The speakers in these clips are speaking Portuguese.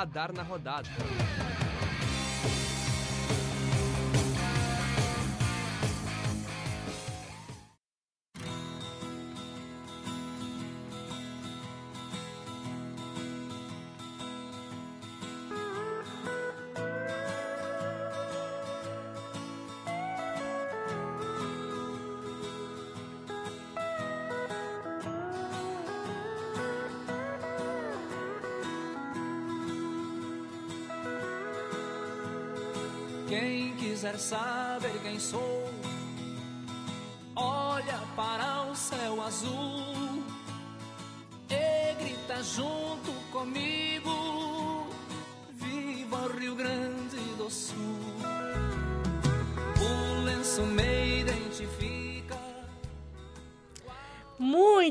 Radar na Rodada. Quem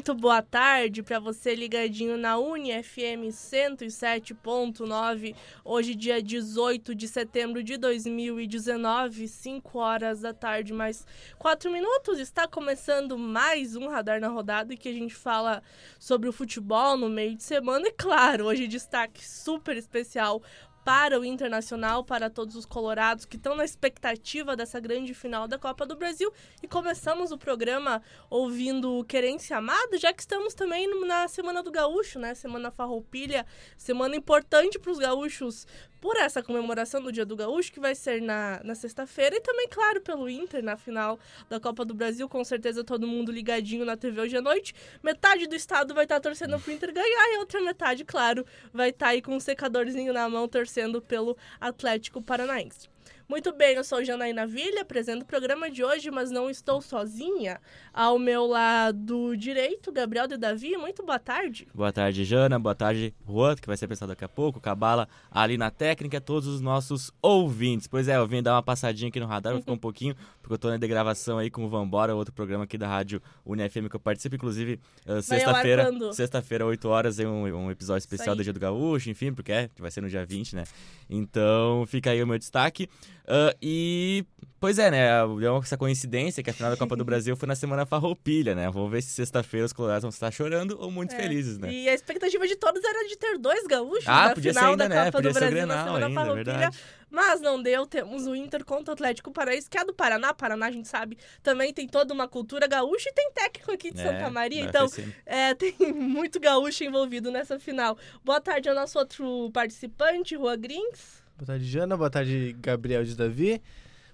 Muito boa tarde para você ligadinho na Uni FM 107.9. Hoje, dia 18 de setembro de 2019, 5 horas da tarde, mais 4 minutos. Está começando mais um Radar na Rodada que a gente fala sobre o futebol no meio de semana. E claro, hoje destaque super especial para o Internacional, para todos os colorados que estão na expectativa dessa grande final da Copa do Brasil. E começamos o programa ouvindo Querência Amado, já que estamos também na Semana do Gaúcho, né? Semana Farroupilha, semana importante para os gaúchos por essa comemoração do Dia do Gaúcho, que vai ser na, na sexta-feira, e também, claro, pelo Inter, na final da Copa do Brasil. Com certeza todo mundo ligadinho na TV hoje à noite. Metade do estado vai estar torcendo pro Inter ganhar, e a outra metade, claro, vai estar aí com um secadorzinho na mão torcendo pelo Atlético Paranaense. Muito bem, eu sou Janaína Vilha, apresento o programa de hoje, mas não estou sozinha. Ao meu lado direito, Gabriel de Davi, muito boa tarde. Boa tarde, Jana. Boa tarde, Juan, que vai ser pensado daqui a pouco. Cabala ali na técnica, todos os nossos ouvintes. Pois é, eu vim dar uma passadinha aqui no radar, vou ficar um pouquinho, porque eu tô na gravação aí com o Vambora, outro programa aqui da rádio UniFM que eu participo, inclusive uh, sexta-feira, sexta-feira, 8 horas, um, um episódio especial do Dia do Gaúcho, enfim, porque é, vai ser no dia 20, né? Então, fica aí o meu destaque. Uh, e, pois é, né? Deu essa coincidência que a final da Copa do Brasil foi na semana farroupilha, né? Vamos ver se sexta-feira os colorados vão estar chorando ou muito é. felizes, né? E a expectativa de todos era de ter dois gaúchos ah, na podia final ser ainda, da né? Copa podia do Brasil Grenal na semana ainda, é farroupilha. Verdade. Mas não deu, temos o Inter contra o Atlético Paraíso, que é do Paraná. Paraná, a gente sabe, também tem toda uma cultura gaúcha e tem técnico aqui de É, Santa Maria. vai Então, é, tem muito gaúcho envolvido nessa final. Boa tarde ao nosso outro participante, Rua Grins. Boa tarde, Jana. Boa tarde, Gabriel de Davi.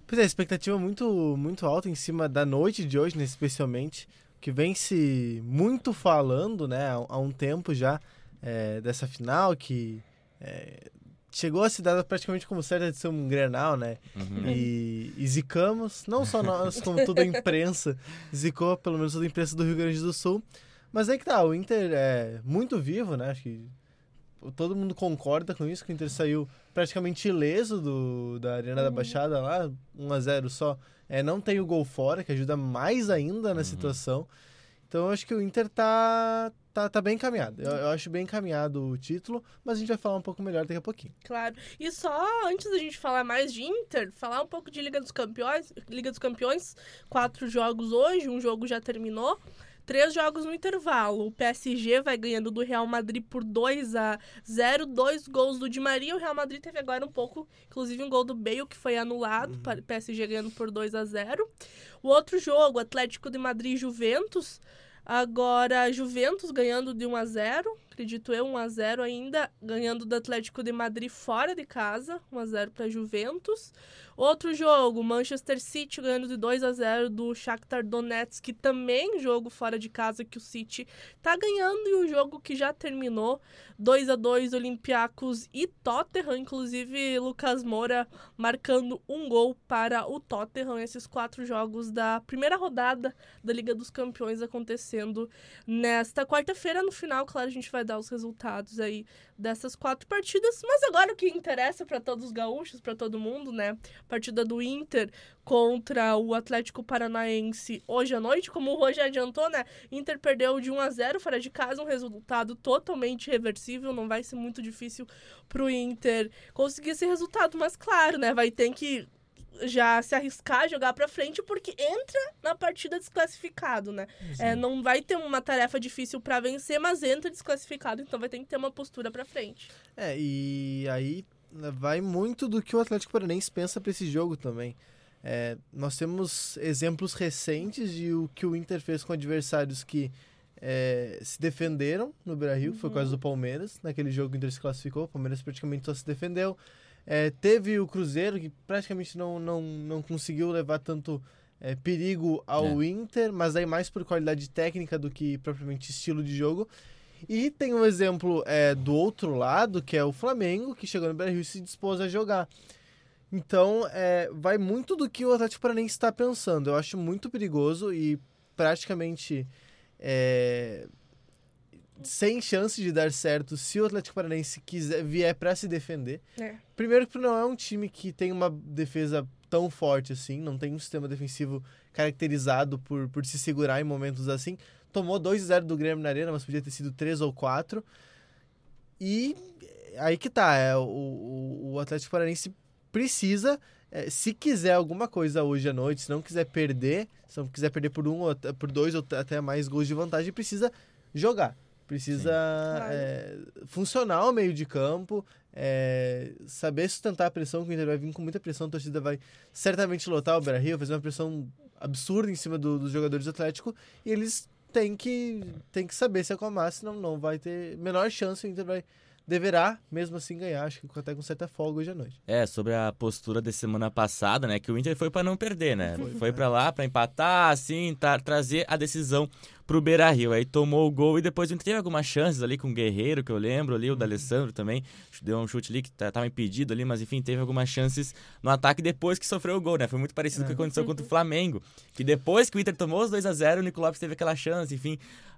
Pois é, expectativa muito, muito alta em cima da noite de hoje, né, especialmente, que vem se muito falando, né, há, um tempo já, é, dessa final, que é, chegou a se dar praticamente como certa de ser um Grenal, né, Uhum. e, e zicamos, não só nós, como toda a imprensa, zicou pelo menos toda a imprensa do Rio Grande do Sul, mas aí que tá, o Inter é muito vivo, né, acho que todo mundo concorda com isso, que o Inter saiu praticamente ileso do, da Arena da Baixada lá, 1 a 0 só. É, não tem o gol fora, que ajuda mais ainda na situação. Então eu acho que o Inter tá, tá, tá bem encaminhado. Eu, eu acho bem encaminhado o título, mas a gente vai falar um pouco melhor daqui a pouquinho. Claro. E só antes da gente falar mais de Inter, falar um pouco de Liga dos Campeões. Liga dos Campeões, quatro jogos hoje, um jogo já terminou. Três jogos no intervalo. O PSG vai ganhando do Real Madrid por 2 a 0 Dois gols do Di Maria. O Real Madrid teve agora um pouco, inclusive um gol do Bale que foi anulado. pa- PSG ganhando por 2 a 0 O outro jogo, Atlético de Madrid e Juventus. Agora, Juventus ganhando de 1 a 0 acredito eu, 1 a 0 ainda, ganhando do Atlético de Madrid fora de casa, 1 a 0 para Juventus. Outro jogo, Manchester City ganhando de 2 a 0 do Shakhtar Donetsk, também jogo fora de casa que o City tá ganhando e o jogo que já terminou, 2 a 2 Olympiacos e Tottenham, inclusive Lucas Moura marcando um gol para o Tottenham, esses quatro jogos da primeira rodada da Liga dos Campeões acontecendo nesta quarta-feira. No final, claro, a gente vai dar os resultados aí dessas quatro partidas. Mas agora o que interessa para todos os gaúchos, para todo mundo, né? Partida do Inter contra o Atlético Paranaense hoje à noite, como o já adiantou, né? Inter perdeu de 1 a 0 fora de casa, um resultado totalmente reversível, não vai ser muito difícil pro Inter conseguir esse resultado, mas claro, né, vai ter que já se arriscar a jogar pra frente porque entra na partida desclassificado, né? É, não vai ter uma tarefa difícil pra vencer, mas entra desclassificado, então vai ter que ter uma postura pra frente. É, e aí né, vai muito do que o Atlético Paranaense pensa pra esse jogo também. É, nós temos exemplos recentes de o que o Inter fez com adversários que é, se defenderam no Beira-Rio, foi o caso do Palmeiras, naquele jogo que o Inter se classificou, o Palmeiras praticamente só se defendeu. É, teve o Cruzeiro, que praticamente não, não, não conseguiu levar tanto é, perigo ao Inter, mas aí mais por qualidade técnica do que propriamente estilo de jogo. E tem um exemplo é, do outro lado, que é o Flamengo, que chegou no Beira-Rio e se dispôs a jogar. Então, é, vai muito do que o Atlético Paranaense está pensando. Eu acho muito perigoso e praticamente é, sem chance de dar certo se o Atlético Paranaense quiser vier para se defender. É. Primeiro que não é um time que tem uma defesa tão forte assim, não tem um sistema defensivo caracterizado por, por se segurar em momentos assim. Tomou 2-0 do Grêmio na Arena, mas podia ter sido 3 ou 4. E aí que tá, é, o, o, o Atlético Paranaense precisa, é, se quiser alguma coisa hoje à noite, se não quiser perder, se não quiser perder por um, por dois ou até mais gols de vantagem, precisa jogar. Precisa Claro. é, funcionar o meio de campo, é, saber sustentar a pressão, que o Inter vai vir com muita pressão, a torcida vai certamente lotar o Beira-Rio, fazer uma pressão absurda em cima do- dos jogadores do Atlético, e eles têm que, têm que saber se acalmar, senão não vai ter menor chance, o Inter vai, deverá mesmo assim ganhar, acho que até com certa folga hoje à noite. É, sobre a postura da semana passada, né? Que o Inter foi pra não perder, né? Foi, Foi pra lá pra empatar, assim, tá- trazer a decisão pro Beira Rio. Aí tomou o gol e depois teve algumas chances ali com o Guerreiro, que eu lembro ali, o D'Alessandro também. Deu um chute ali que tá- tava impedido ali, mas enfim, teve algumas chances no ataque depois que sofreu o gol, né? Foi muito parecido com o que aconteceu contra o Flamengo. Que depois que o Inter tomou os 2 a 0 o Nico Lopes teve aquela chance, enfim.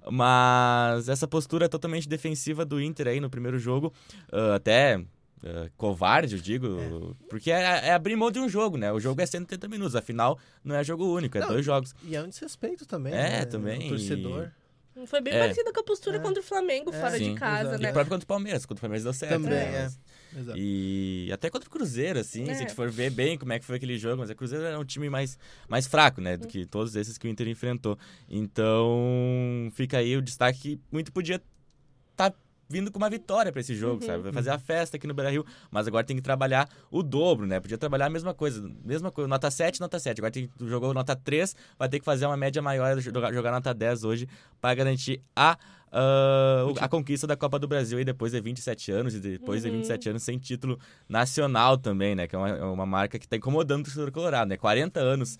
Mas essa postura totalmente defensiva do Inter aí no primeiro jogo, ah, até ah, covarde, eu digo, porque é, é abrir mão de um jogo, né? O jogo é 180 minutos, afinal não é jogo único, é Não, dois jogos. E é um desrespeito também, É, né? também, O torcedor. Foi bem É. parecida com a postura É. contra o Flamengo É, fora sim, de casa, exato. E né? próprio contra o Palmeiras, contra o Palmeiras deu certo. Também, né? é. Exato. E até contra o Cruzeiro, assim, se a É. gente for ver bem como é que foi aquele jogo, mas o Cruzeiro era um time mais, mais fraco, né, do que todos esses que o Inter enfrentou. Então, fica aí o destaque que muito podia vindo com uma vitória pra esse jogo, sabe? Vai fazer a festa aqui no Beira-Rio, mas agora tem que trabalhar o dobro, né? Podia trabalhar a mesma coisa, mesma coisa, nota 7, nota 7. Agora tem, jogou nota 3, vai ter que fazer uma média maior, jogar, nota 10 hoje para garantir a o- a conquista da Copa do Brasil aí depois de 27 anos e depois de 27 anos sem título nacional também, né? Que é uma, é uma marca que tá incomodando o torcedor colorado, né? 40 anos,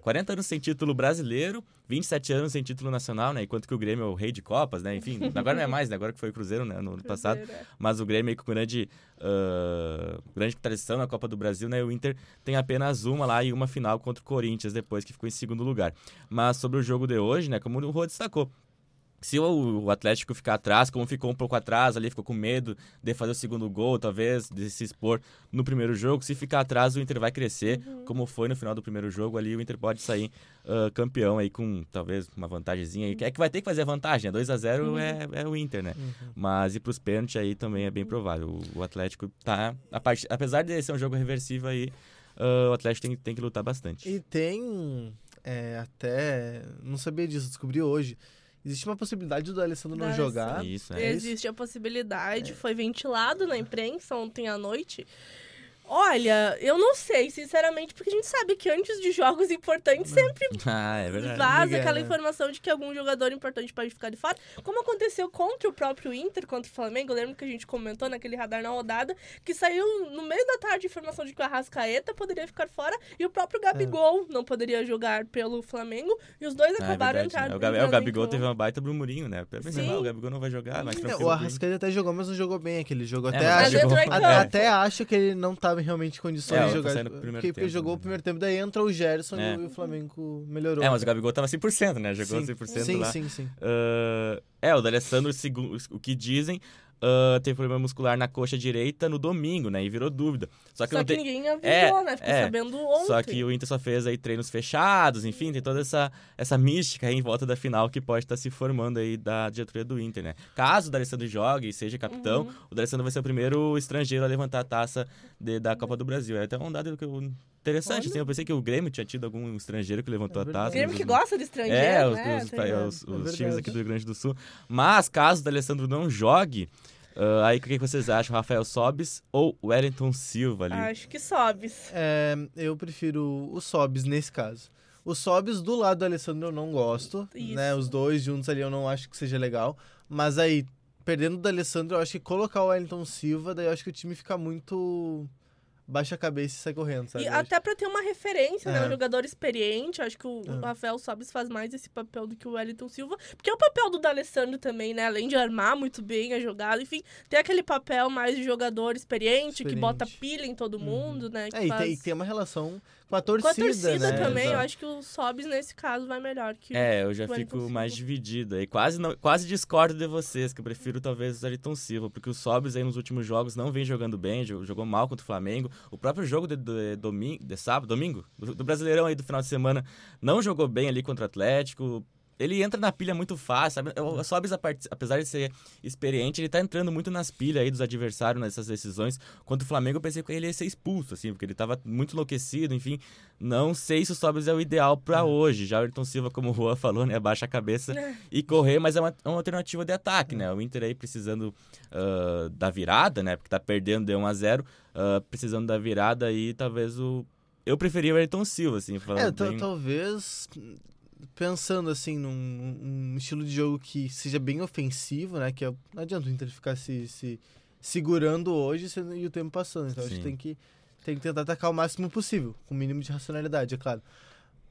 40 anos sem título brasileiro, 27 anos sem título nacional, né? Enquanto que o Grêmio é o rei de Copas, né? Enfim, agora não é mais, né? Agora que foi o Cruzeiro, né? No ano passado. É. Mas o Grêmio aí com grande, ah, grande tradição na Copa do Brasil, né? O Inter tem apenas uma lá e uma final contra o Corinthians depois, que ficou em segundo lugar. Mas sobre o jogo de hoje, né? Como o Rô destacou, se o, Atlético ficar atrás, como ficou um pouco atrás ali, ficou com medo de fazer o segundo gol, talvez, de se expor no primeiro jogo, se ficar atrás, o Inter vai crescer, como foi no final do primeiro jogo ali, o Inter pode sair ah, campeão aí com talvez uma vantagemzinha aí. É que vai ter que fazer a vantagem, né? 2x0 é, é o Inter, né? Mas ir pros pênaltis aí também é bem provável. O, o Atlético tá. A part... Apesar de ser um jogo reversível aí, ah, o Atlético tem, tem que lutar bastante. E tem é, até. Não sabia disso, descobri hoje. Existe uma possibilidade do Alessandro não jogar. Isso, é. É? Existe a possibilidade, foi ventilado na imprensa ontem à noite. Olha, eu não sei, sinceramente, porque a gente sabe que antes de jogos importantes sempre Ah, é verdade. vaza Miguel, aquela né? informação de que algum jogador importante pode ficar de fora. Como aconteceu contra o próprio Inter, contra o Flamengo. Eu lembro que a gente comentou naquele radar na rodada que saiu no meio da tarde a informação de que o Arrascaeta poderia ficar fora e o próprio Gabigol não poderia jogar pelo Flamengo. E os dois Ah, é acabaram verdade, entrando. né? O, Gabi- é, o Gabigol campo. teve uma baita burmurinho, né? Eu pensei, Sim. "Ah, o Gabigol não vai jogar, mas É, tranquilo. o Arrascaeta até jogou, mas não jogou bem aquele jogo. Até, É, mas acho, até, até acho que ele não estava realmente em condições É, de tá jogar. porque, porque tempo, jogou né? o primeiro tempo, daí entra o Gerson É. e o Flamengo melhorou. É, mas o Gabigol tava 100%, né? Jogou sim, 100% sim, lá. sim, sim. Ah, é, o D'Alessandro, o que dizem, ah, teve problema muscular na coxa direita no domingo, né? E virou dúvida. Só que Só que tem. ninguém avisou, É, né? Fiquei é. sabendo ontem. Só que o Inter só fez aí treinos fechados, enfim, tem toda essa, essa mística aí em volta da final que pode estar se formando aí da diretoria do Inter, né? Caso o D'Alessandro jogue e seja capitão, Uhum. o D'Alessandro vai ser o primeiro estrangeiro a levantar a taça de- da Copa do Brasil. É até um dado que eu- interessante, Olha. assim, eu pensei que o Grêmio tinha tido algum estrangeiro que levantou É a taça. Grêmio mas que os- gosta de estrangeiro, é, os, né? os- ligado? os- os É times aqui do Rio Grande do Sul. Mas, caso o D'Alessandro não jogue, ah, aí o que, vocês acham? Rafael Sobis ou Wellington Silva ali? Acho que sobes. É, eu prefiro o Sobs nesse caso. O Sobs do lado do Alessandro eu não gosto, Isso. né? Os dois juntos ali eu não acho que seja legal. Mas aí, perdendo do Alessandro, eu acho que colocar o Wellington Silva, daí eu acho que o time fica muito baixa a cabeça e sai correndo, sabe? E até pra ter uma referência, né? É. Um jogador experiente. Acho que o É. Rafael Sobis faz mais esse papel do que o Wellington Silva. Porque é o papel do D'Alessandro também, né? Além de armar muito bem a jogada, enfim, tem aquele papel mais de jogador experiente, que Experiente. bota pilha em todo mundo, né? Que É, e faz... tem, e tem uma relação com a Com torcida, a torcida né? também, eu Exato. acho que o Sobis nesse caso vai melhor que É, eu já fico mais Silva. dividido aí. Quase, não, quase discordo de vocês, que eu prefiro talvez o Ayrton Silva, porque o Sobis aí nos últimos jogos não vem jogando bem, jo- jogou mal contra o Flamengo. O próprio jogo de, de, domingo, de sábado, domingo, do, do Brasileirão aí do final de semana, não jogou bem ali contra o Atlético. Ele entra na pilha muito fácil, sabe? O Sobis, apesar de ser experiente, ele tá entrando muito nas pilhas aí dos adversários nessas decisões. Contra o Flamengo, eu pensei que ele ia ser expulso, assim, porque ele tava muito enlouquecido, enfim. Não sei se o Sobis é o ideal pra hoje. Já o Ayrton Silva, como o Juan falou, né? Baixa a cabeça e correr, mas é uma, é uma alternativa de ataque, né? O Inter aí precisando ah, da virada, né? Porque tá perdendo, deu 1x0. ah, precisando da virada aí, talvez o. Eu preferia o Ayrton Silva, assim, falando É, bem... talvez pensando assim num, num estilo de jogo que seja bem ofensivo, né? Que é- não adianta o Inter ficar se, se segurando hoje sendo- e o tempo passando. Então a Sim. gente tem que, tem que tentar atacar o máximo possível, com o mínimo de racionalidade, é claro.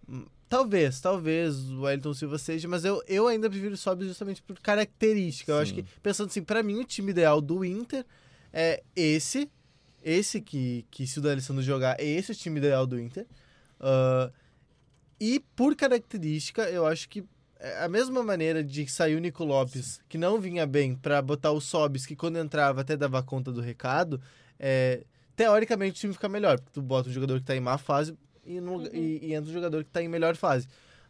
Hum, Talvez, talvez o Wellington Silva seja, mas eu, eu ainda prefiro o justamente por característica. Eu acho Sim. que, pensando assim, pra mim o time ideal do Inter é esse, esse que, que se o D'Alessandro jogar, é esse o time ideal do Inter. Ah, e por característica, eu acho que é a mesma maneira de sair o Nico Lopes, que não vinha bem, pra botar o Sobis, que quando entrava até dava conta do recado, é, teoricamente o time fica melhor, porque tu bota um jogador que tá em má fase e, no- Uhum. e- e entra um jogador que tá em melhor fase.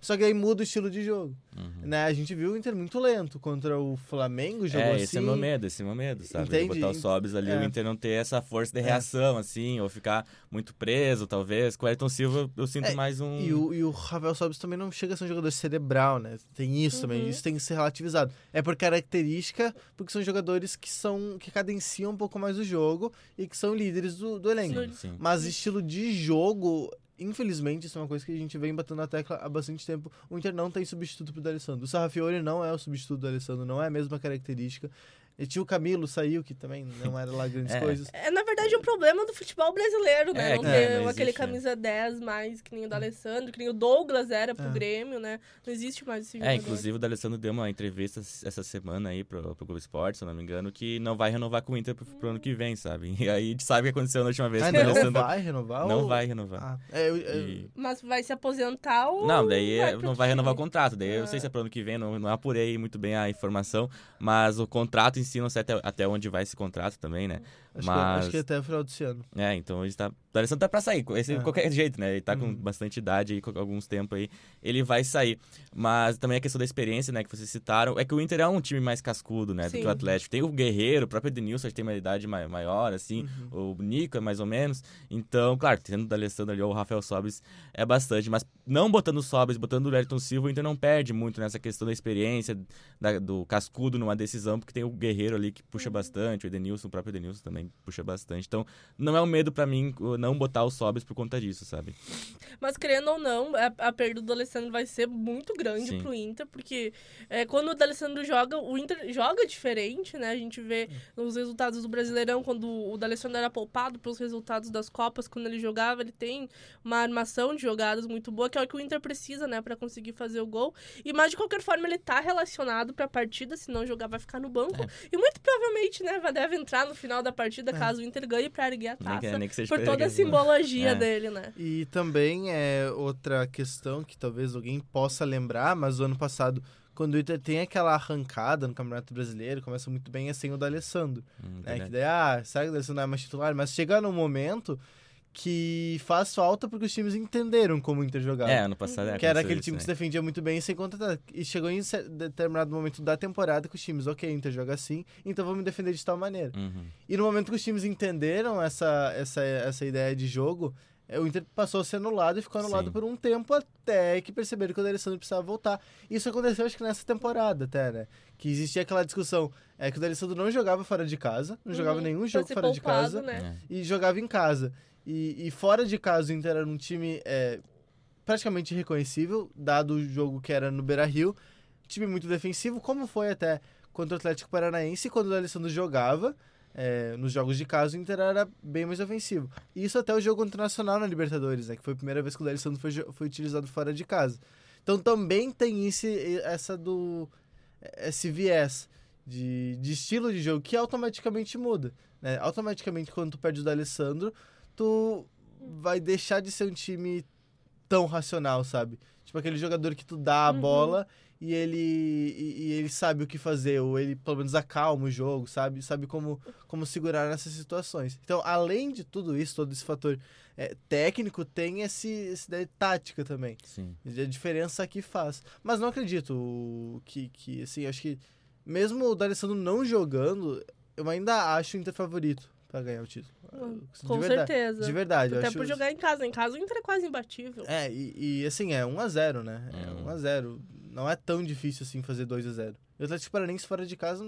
Só que aí muda o estilo de jogo. Uhum. Né? A gente viu o Inter muito lento contra o Flamengo, jogou É, assim. esse é meu medo, esse é meu medo, sabe? De Entendi. botar o Sobis ali, É. o Inter não ter essa força de reação, assim, ou ficar muito preso, talvez. Com o Ayrton Silva, eu sinto É, mais um... E o, e o Rafael Sobis também não chega a ser um jogador cerebral, né? Tem isso também, Uhum. isso tem que ser relativizado. É por característica, porque são jogadores que são que cadenciam um pouco mais o jogo e que são líderes do, do elenco. Sim, sim. Mas estilo de jogo, infelizmente, isso é uma coisa que a gente vem batendo na tecla há bastante tempo. O Inter não tem substituto pro D'Alessandro. O Sarrafiori não é o substituto do D'Alessandro, não é a mesma característica. E tinha o Camilo, saiu, que também não era lá grandes É. coisas. É, na verdade, um problema do futebol brasileiro, né? É, não ter não aquele existe, né? camisa 10 mais que nem o do Alessandro, que nem o Douglas era pro É. Grêmio, né? Não existe mais esse É, jogador. inclusive o D'Alessandro deu uma entrevista essa semana aí pro, pro Globo Esporte, se eu não me engano, que não vai renovar com o Inter pro, pro ano que vem, sabe? E aí a gente sabe o que aconteceu na última vez Ah, não D'Alessandro vai renovar? não ou- vai renovar. Ah, é, eu- eu- E- Mas vai se aposentar ou. Não, daí vai é- não vai renovar o contrato. Daí eu não sei se é pro ano que vem, não, não apurei muito bem a informação, mas o contrato em sei até, até onde vai esse contrato também, né? Acho, mas... que, acho que até o final desse ano. É, então ele tá. O D'Alessandro tá pra sair, esse, É. qualquer jeito, né? Ele tá com Uhum. bastante idade aí, com alguns tempos aí, ele vai sair. Mas também a questão da experiência, né, que vocês citaram, é que o Inter é um time mais cascudo, né, do Sim. que o Atlético. Tem o Guerreiro, o próprio Edenilson, tem uma idade mai- maior, assim, Uhum. o Nico é mais ou menos. Então, claro, tendo o D'Alessandro ali ou o Rafael Sobis é bastante, mas não botando o Sobis, botando o Ayrton Silva, o Inter não perde muito nessa questão da experiência, da- do cascudo numa decisão, porque tem o Guerreiro ali que puxa bastante, o Edenilson, o próprio Edenilson também puxa bastante. Então, não é um medo pra mim não botar o Sobis por conta disso, sabe? Mas querendo ou não, a, a perda do Alessandro vai ser muito grande Sim. pro Inter, porque é, quando o D'Alessandro joga, o Inter joga diferente, né? A gente vê nos resultados do Brasileirão, quando o D'Alessandro era poupado pelos resultados das Copas, quando ele jogava, ele tem uma armação de jogadas muito boa, que é o que o Inter precisa, né, para conseguir fazer o gol. E mas de qualquer forma ele tá relacionado pra partida, se não jogar vai ficar no banco. É. E muito provavelmente, né, deve entrar no final da partida caso o Inter ganhe pra erguer a Nem que, taça. nem que seja Por toda a né? simbologia É. dele, né? E também é outra questão que talvez alguém possa lembrar, mas o ano passado, quando o Inter tem aquela arrancada no Campeonato Brasileiro, começa muito bem, é sem o D'Alessandro. Hum, Né? Que daí, ah, será que o D'Alessandro não é mais titular? Mas chega num momento que faz falta porque os times entenderam como o Inter jogava. É, ano passado é, que era aquele isso, time que se né? defendia muito bem sem contra E chegou em determinado momento da temporada que os times, ok, o Inter joga assim, então vamos defender de tal maneira. Uhum. E no momento que os times entenderam essa, essa, essa ideia de jogo, é, o Inter passou a ser anulado e ficou anulado Sim. por um tempo até que perceberam que o D'Alessandro precisava voltar. Isso aconteceu, acho que nessa temporada até, né? Que existia aquela discussão, é que o D'Alessandro não jogava fora de casa, não jogava Uhum. nenhum Pra jogo fora de poupado, casa Né? É. e jogava em casa. E, e fora de casa o Inter era um time é, praticamente irreconhecível, dado o jogo que era no Beira-Rio. Time muito defensivo, como foi até contra o Atlético Paranaense, quando o Alessandro jogava. é, nos jogos de casa, o Inter era bem mais ofensivo. E isso até o jogo internacional na Libertadores, né? Que foi a primeira vez que o Alessandro foi, foi utilizado fora de casa. Então também tem esse, essa do, esse viés de, de estilo de jogo que automaticamente muda. Né? Automaticamente, quando tu perde o D'Alessandro, tu vai deixar de ser um time tão racional, sabe? Tipo aquele jogador que tu dá a Uhum. bola e ele, e, e ele sabe o que fazer, ou ele pelo menos acalma o jogo, sabe? Sabe como, como segurar nessas situações. Então, além de tudo isso, todo esse fator é, técnico, tem esse, esse daí tática também. Sim. E a diferença que faz. Mas não acredito que, que assim, acho que mesmo o D'Alessandro não jogando, eu ainda acho o Inter favorito pra ganhar o título. De Com verdade. certeza. De verdade. eu Até acho... por jogar em casa. Em casa o Inter é quase imbatível. É, e, e, assim, é 1x0, né? É Hum. 1x0. Não é tão difícil assim fazer 2x0. E o Atlético Paranaense fora de casa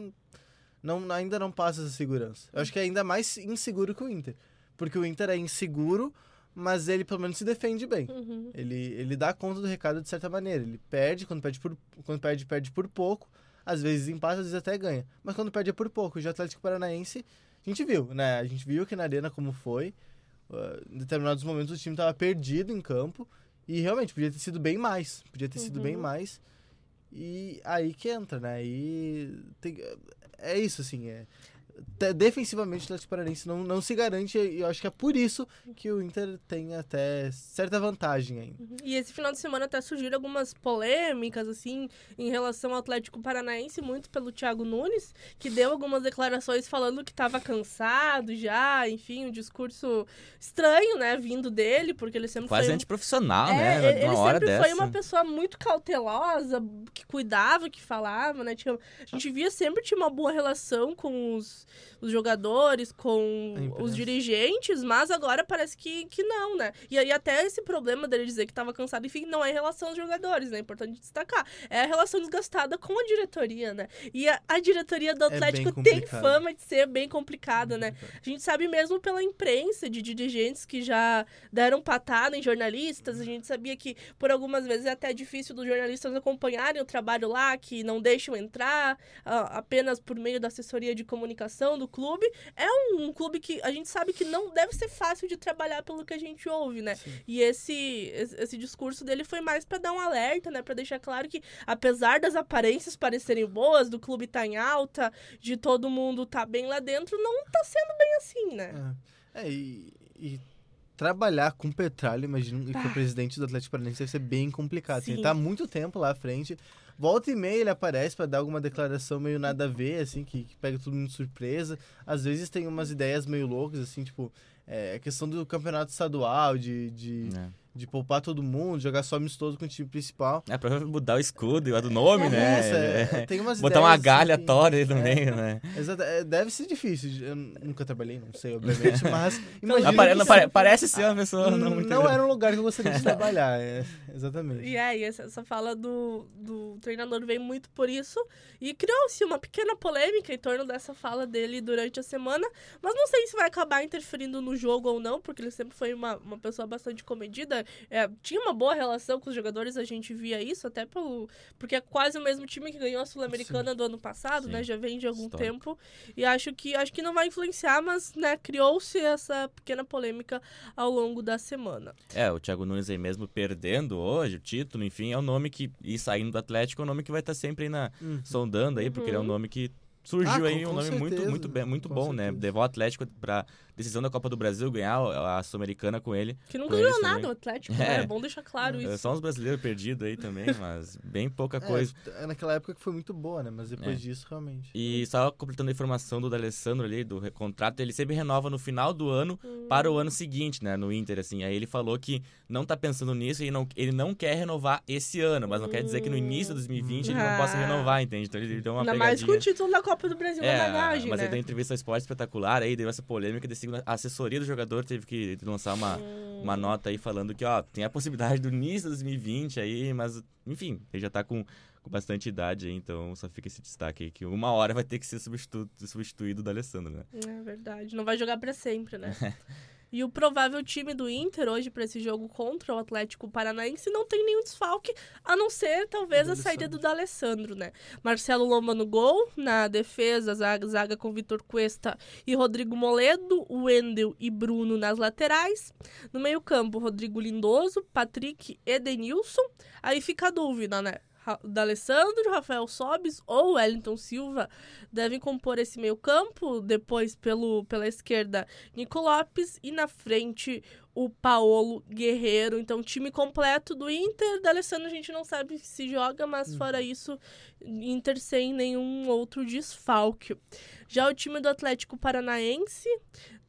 não, não- ainda não passa essa segurança. Eu acho que é ainda mais inseguro que o Inter. Porque o Inter é inseguro, mas ele pelo menos se defende bem. Uhum. Ele, ele dá conta do recado de certa maneira. Ele perde, quando perde por, quando perde, perde por pouco. Às vezes empata, às vezes até ganha. Mas quando perde é por pouco. Já o Atlético Paranaense, a gente viu, né? A gente viu aqui na Arena como foi. Uh, em determinados momentos o time estava perdido em campo. E realmente, podia ter sido bem mais. Podia ter sido Uhum. bem mais. E aí que entra, né? Aí tem- é isso, assim. É, defensivamente o Atlético Paranaense não, não se garante. E eu acho que é por isso que o Inter tem até certa vantagem ainda. Uhum. E esse final de semana até surgiram algumas polêmicas, assim, em relação ao Atlético Paranaense, muito pelo Thiago Nunes, que deu algumas declarações falando que estava cansado já, enfim, um discurso estranho, né, vindo dele, porque ele sempre Quase foi... um- antiprofissional, É, né? ele Numa hora sempre dessa. foi uma pessoa muito cautelosa, que cuidava, que falava, né? Tinha, a gente via sempre tinha uma boa relação com os, os jogadores, com os dirigentes, mas agora parece que, que não, né? E aí até esse problema dele dizer que estava cansado, enfim, não é em relação aos jogadores, né? É importante destacar. É a relação desgastada com a diretoria, né? E a, a diretoria do É Atlético tem complicado. fama de ser bem complicada, né? A gente sabe mesmo pela imprensa de dirigentes que já deram patada em jornalistas. A gente sabia que por algumas vezes é até difícil dos jornalistas acompanharem o trabalho lá, que não deixam entrar ah, apenas por meio da assessoria de comunicação do clube. É um, um clube que a gente sabe que não deve ser fácil de trabalhar pelo que a gente ouve, né? Sim. E esse, esse, esse discurso dele foi mais pra dar um alerta, né? Pra deixar claro que, apesar das aparências parecerem boas, do clube tá em alta, de todo mundo tá bem lá dentro, não tá sendo bem assim, né? É, É, e, e trabalhar com Petralha, imagino que o presidente do Atlético Paranaense deve ser bem complicado. Sim. Ele tá há muito tempo lá à frente. Volta e meia ele aparece pra dar alguma declaração meio nada a ver, assim, que, que pega todo mundo de surpresa. Às vezes tem umas ideias meio loucas, assim, tipo, é, a questão do campeonato estadual, de, de, É. de poupar todo mundo, jogar só amistoso com o time principal. É, pra mudar o escudo e o do nome, É, né? Isso, é, tem umas Botar uma galha assim, tora aí no é. meio, né? Exato, é, deve ser difícil. Eu nunca trabalhei, não sei, obviamente, mas imagino Apare- não pare- parece ser uma pessoa não muito não grande. era um lugar que eu gostaria de trabalhar, é, exatamente. E aí, essa, essa fala do, do treinador vem muito por isso. E criou-se uma pequena polêmica em torno dessa fala dele durante a semana. Mas não sei se vai acabar interferindo no jogo ou não, porque ele sempre foi uma, uma pessoa bastante comedida. É, tinha uma boa relação com os jogadores, a gente via isso, até pelo. Porque é quase o mesmo time que ganhou a Sul-Americana do ano passado, Sim. né? Já vem de algum Histórico. tempo. E acho que, acho que não vai influenciar, mas né, criou-se essa pequena polêmica ao longo da semana. É, o Thiago Nunes aí mesmo perdendo hoje o título, enfim, é o nome que. E saindo do Atlético é o nome que vai estar sempre aí na, Uhum. sondando aí, porque ele é um Uhum. nome que surgiu Ah, aí, com- um com nome muito, certeza, muito, bem, muito com bom, né? certeza. Levou o Atlético pra decisão da Copa do Brasil, ganhar a Sul-Americana com ele. Que não Com ganhou nada também. o Atlético, É. né? É bom deixar claro É, isso. Só uns brasileiros perdidos aí também, mas bem pouca coisa. É, naquela época que foi muito boa, né? Mas depois É. disso, realmente. E só completando a informação do D'Alessandro ali, do contrato, ele sempre renova no final do ano para o ano seguinte, né, no Inter, assim. Aí ele falou que não tá pensando nisso e não, ele não quer renovar esse ano, mas não quer dizer que no início de 2020 ele não possa Ah. renovar, entende? Então ele deu uma Ainda mais com pegadinha. o título da Copa do Brasil na É, bagagem, mas né? ele deu entrevista ao esporte espetacular, aí deu essa polêmica, desse, a assessoria do jogador teve que lançar uma, Hum. uma nota aí falando que, ó, tem a possibilidade do início de 2020 aí, mas, enfim, ele já tá com, com bastante idade aí, então só fica esse destaque aí, que uma hora vai ter que ser substitu substituído do Alessandro, né? É verdade. Não vai jogar pra sempre, né? E o provável time do Inter hoje pra esse jogo contra o Atlético Paranaense não tem nenhum desfalque, a não ser talvez a saída do D'Alessandro, né? Marcelo Lomba no gol, na defesa, zaga, zaga com Vitor Cuesta e Rodrigo Moledo, Wendel e Bruno nas laterais. No meio-campo, Rodrigo Lindoso, Patrick Edenilson. Aí fica a dúvida, né? D'Alessandro, Rafael Sobis ou Wellington Silva devem compor esse meio-campo. Depois, pelo, pela esquerda, Nico Lopes e na frente o Paolo Guerreiro. Então, time completo do Inter. D'Alessandro a gente não sabe se joga, mas fora isso, Inter sem nenhum outro desfalque. Já o time do Atlético Paranaense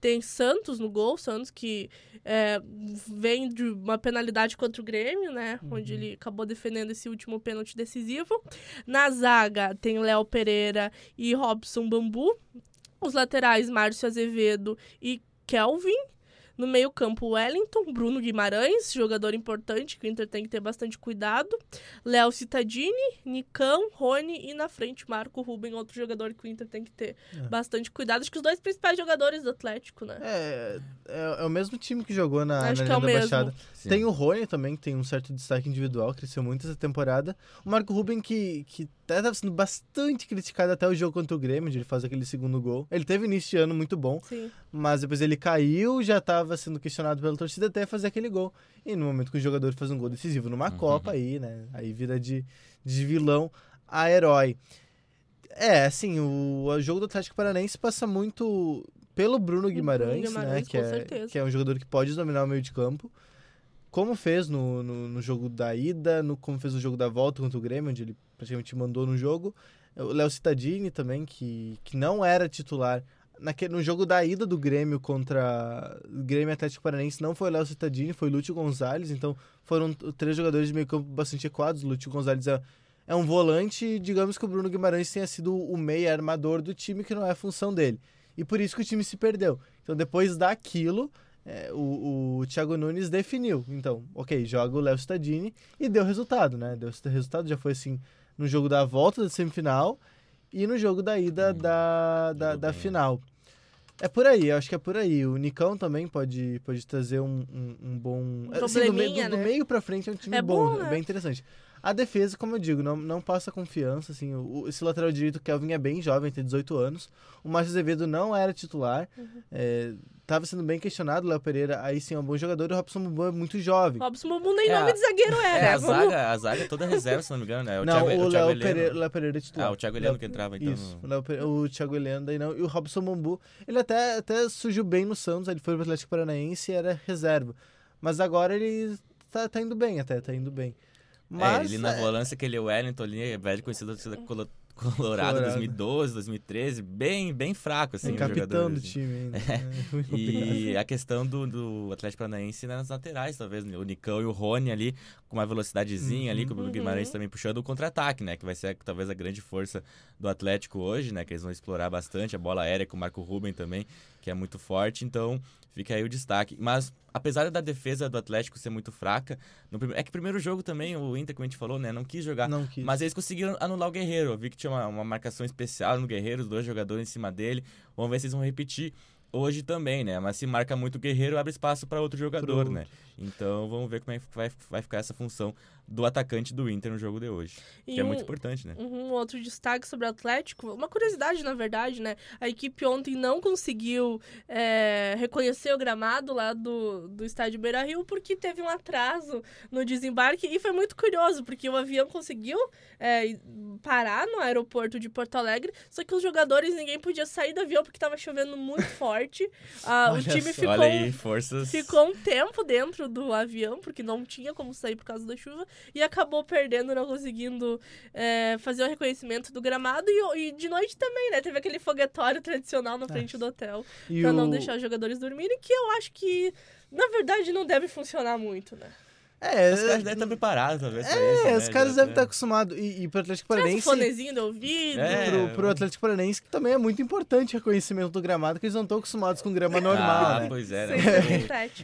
tem Santos no gol, Santos que é, vem de uma penalidade contra o Grêmio, né? Onde ele acabou defendendo esse último pênalti decisivo. Na zaga tem Léo Pereira e Robson Bambu. Os laterais, Márcio Azevedo e Kelvin. No meio-campo, Wellington, Bruno Guimarães, jogador importante que o Inter tem que ter bastante cuidado. Léo Cittadini, Nicão, Rony e na frente Marco Ruben, outro jogador que o Inter tem que ter É. bastante cuidado. Acho que os dois principais jogadores do Atlético, né? É, é, é o mesmo time que jogou na, Acho na que é o mesmo. Baixada. Sim. Tem o Rony também, que tem um certo destaque individual, cresceu muito essa temporada. O Marco Ruben, que, que até estava sendo bastante criticado até o jogo contra o Grêmio, onde ele faz aquele segundo gol. Ele teve início de ano muito bom, Sim. mas depois ele caiu, já estava sendo questionado pela torcida até fazer aquele gol. E no momento que o jogador faz um gol decisivo numa Uhum. Copa, aí, né? Aí vira de, de vilão a herói. É, assim, o, o jogo do Atlético Paranaense passa muito pelo Bruno Guimarães, Guimarães, né? Que com é, certeza. que é um jogador que pode dominar o meio de campo. Como fez no, no, no jogo da ida, no, como fez no jogo da volta contra o Grêmio, onde ele praticamente mandou no jogo. O Léo Cittadini também, que, que não era titular. Naque, no jogo da ida do Grêmio contra o Grêmio Atlético Paranaense, não foi o Léo Cittadini, foi o Lúcio Gonzalez. Então foram três jogadores de meio campo bastante equados. O Lúcio Gonzalez é, é um volante, digamos que o Bruno Guimarães tenha sido o meia armador do time, que não é a função dele. E por isso que o time se perdeu. Então depois daquilo, é, o, o Thiago Nunes definiu. Então, ok, joga o Léo Cittadini e deu resultado, né? Deu resultado, já foi assim no jogo da volta da semifinal e no jogo da ida Hum, da, da, da final. É por aí, eu acho que é por aí. O Nicão também pode, pode trazer um, um, um bom. assim, do, meio- do, do né? meio pra frente é um time É bom, bom, né? bem interessante. A defesa, como eu digo, não, não passa confiança. Assim, o, esse lateral direito, o Kelvin, é bem jovem, tem 18 anos. O Márcio Azevedo não era titular. Uhum. é, tava sendo bem questionado. O Léo Pereira, aí sim, é um bom jogador. E o Robson Bambu é muito jovem. Robson Bumbum nem É, nome de zagueiro é, É, né? a Vamos- zaga, a zaga é toda reserva, se não me engano, né? O não, Thiago, o, o Léo Heleno. Pereira, Léo Pereira é titular. Ah, o Thiago Heleno que entrava, então. Isso, o, Léo Pereira- o Thiago Heleno daí não. E o Robson Bambu, ele até, até surgiu bem no Santos, ele foi pro Atlético Paranaense e era reserva. Mas agora ele tá, tá indo bem até, tá indo bem. Mas, é, ele na é, volância, aquele Wellington ali, é velho conhecido da torcida colo- Colorado, Colorado. 2012, 2013, bem, bem fraco, assim, é o capitão do assim. time ainda. É, complicado. E a questão do, do Atlético Paranaense nas laterais, talvez. né? O Nicão e o Rony ali, com uma velocidadezinha ali, com o Uhum. Guimarães também puxando o contra-ataque, né? Que vai ser talvez a grande força do Atlético hoje, né? Que eles vão explorar bastante. A bola aérea com o Marco Ruben também, que é muito forte. Então, fica aí o destaque. Mas, apesar da defesa do Atlético ser muito fraca, no prime- é que primeiro jogo também, o Inter, como a gente falou, né? Não quis jogar. Não quis. Mas eles conseguiram anular o Guerreiro. Eu vi que tinha uma, uma marcação especial no Guerreiro, os dois jogadores em cima dele. Vamos ver se eles vão repetir hoje também, né? Mas se marca muito o Guerreiro, abre espaço para outro jogador, Pro né? Então vamos ver como é que vai, vai ficar essa função do atacante do Inter no jogo de hoje. E que é um- muito importante, né? Um outro destaque sobre o Atlético, uma curiosidade, na verdade, né? A equipe ontem não conseguiu é, reconhecer o gramado lá do, do estádio Beira Rio porque teve um atraso no desembarque e foi muito curioso, porque o avião conseguiu é, parar no aeroporto de Porto Alegre, só que os jogadores, ninguém podia sair do avião porque estava chovendo muito forte. Ah, o time só. ficou aí, forças. Ficou um tempo dentro do avião, porque não tinha como sair por causa da chuva, e acabou perdendo, não conseguindo é, fazer o reconhecimento do gramado. E, e de noite também, né? Teve aquele foguetório tradicional na frente do hotel, E pra não o- deixar os jogadores dormirem, que eu acho que, na verdade, não deve funcionar muito, né? É, Os caras devem estar preparados, talvez, é, isso, né? os caras devem estar acostumados. E, e pro Atlético Traz um Paranaense. fonezinho de ouvido. É. Pro, pro Atlético Paranaense, que também é muito importante o reconhecimento do gramado, que eles não estão acostumados com grama normal, ah, né? pois é, né?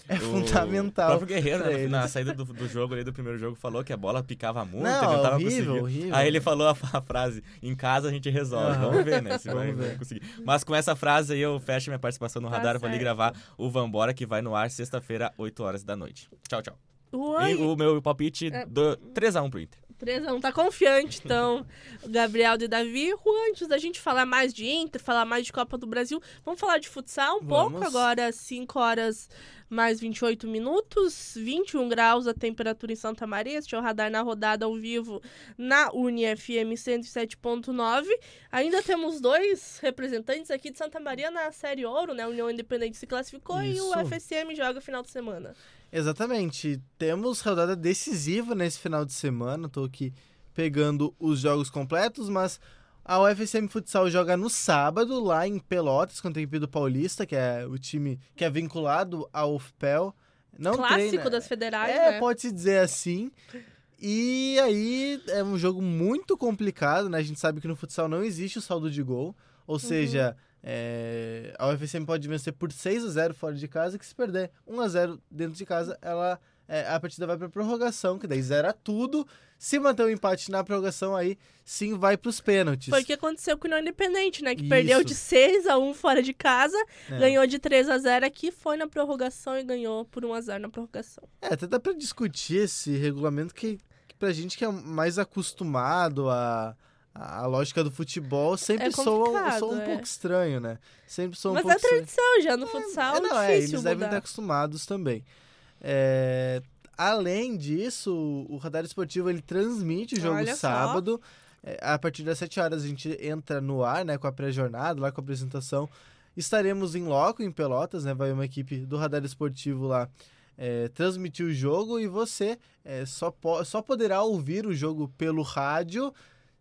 É O fundamental. próprio Guerreiro, né, na saída do, do jogo ali, do primeiro jogo, falou que a bola picava muito, Não, ele não tava horrível, conseguindo. horrível. Aí ele falou a, a frase, em casa a gente resolve. Aham. Vamos ver, né, se Vamos vai ver. conseguir. Mas com essa frase aí eu fecho minha participação no Tá Radar, vou ali gravar o Vambora, que vai no ar sexta-feira, 8 horas da noite. Tchau, tchau. Juan, E o meu palpite, É. do 3x1 pro Inter. 3x1, tá confiante, então, Gabriel e Davi. Juan, antes da gente falar mais de Inter, falar mais de Copa do Brasil, vamos falar de futsal um pouco. Vamos. Agora, 5 horas mais 28 minutos, 21 graus a temperatura em Santa Maria. Este é o radar na rodada ao vivo na UniFM 107.9. Ainda temos dois representantes aqui de Santa Maria na Série Ouro, né? A União Independente se classificou e o Isso. FSM joga final de semana. Exatamente. Temos rodada decisiva nesse final de semana. Tô aqui pegando os jogos completos, mas a UFSM Futsal joga no sábado, lá em Pelotas, contra a equipe do Paulista, que é o time que é vinculado ao UFPEL. Não Clássico treina- das federais, É, né? pode-se dizer assim. E aí é um jogo muito complicado, né? A gente sabe que no futsal não existe o saldo de gol. Ou seja, é, a UFSM pode vencer por 6 a 0 fora de casa, que se perder 1 a 0 dentro de casa, ela é, a partida vai para prorrogação, que daí zera tudo. Se manter o empate na prorrogação, aí sim vai para os pênaltis. Foi o que aconteceu com o Independente, né? Que Isso. perdeu de 6 a 1 fora de casa, É. ganhou de 3 a 0 aqui, foi na prorrogação e ganhou por 1 a 0 na prorrogação. É, até dá pra discutir esse regulamento que, que pra gente que é mais acostumado a, a lógica do futebol, sempre É soa, soa um é. pouco estranho, né? Sempre soa um Mas pouco é tradição já no futsal, É, não, é é, difícil eles devem mudar. estar acostumados também. É, além disso, o Radar Esportivo ele transmite o jogo Olha sábado. É, a partir das 7 horas a gente entra no ar, né, com a pré-jornada, lá com a apresentação. Estaremos em loco em Pelotas, né? Vai uma equipe do Radar Esportivo lá é, transmitir o jogo e você é, só, po só poderá ouvir o jogo pelo rádio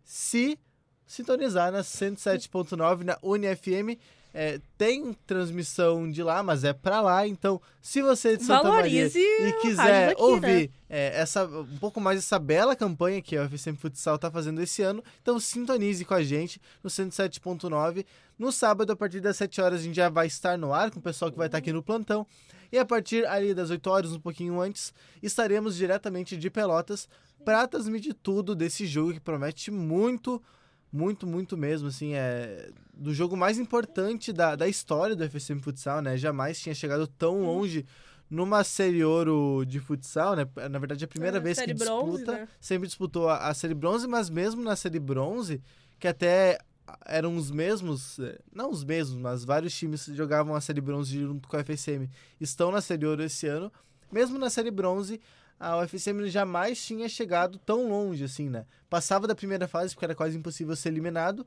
se sintonizar na 107.9 na UniFM. É, tem transmissão de lá, mas é pra lá. Então, se você é de Santa Valorize Maria e quiser daqui, ouvir é, essa, um pouco mais essa bela campanha que a UFSM Futsal tá fazendo esse ano, então sintonize com a gente no 107.9. No sábado, a partir das 7 horas, a gente já vai estar no ar com o pessoal que vai estar aqui no plantão. E a partir ali das 8 horas, um pouquinho antes, estaremos diretamente de Pelotas para transmitir tudo desse jogo que promete muito, muito, muito mesmo. Assim, é do jogo mais importante da, da história do FSM Futsal, né? Jamais tinha chegado tão longe numa série ouro de futsal, né? Na verdade, é a primeira É, vez que disputa. bronze, né? Sempre disputou a, a série bronze, mas mesmo na série bronze, que até eram os mesmos, eh, não os mesmos, mas vários times jogavam a série bronze junto com a FSM, estão na série ouro esse ano. Mesmo na série bronze, a UFSM jamais tinha chegado tão longe assim, né? Passava da primeira fase porque era quase impossível ser eliminado,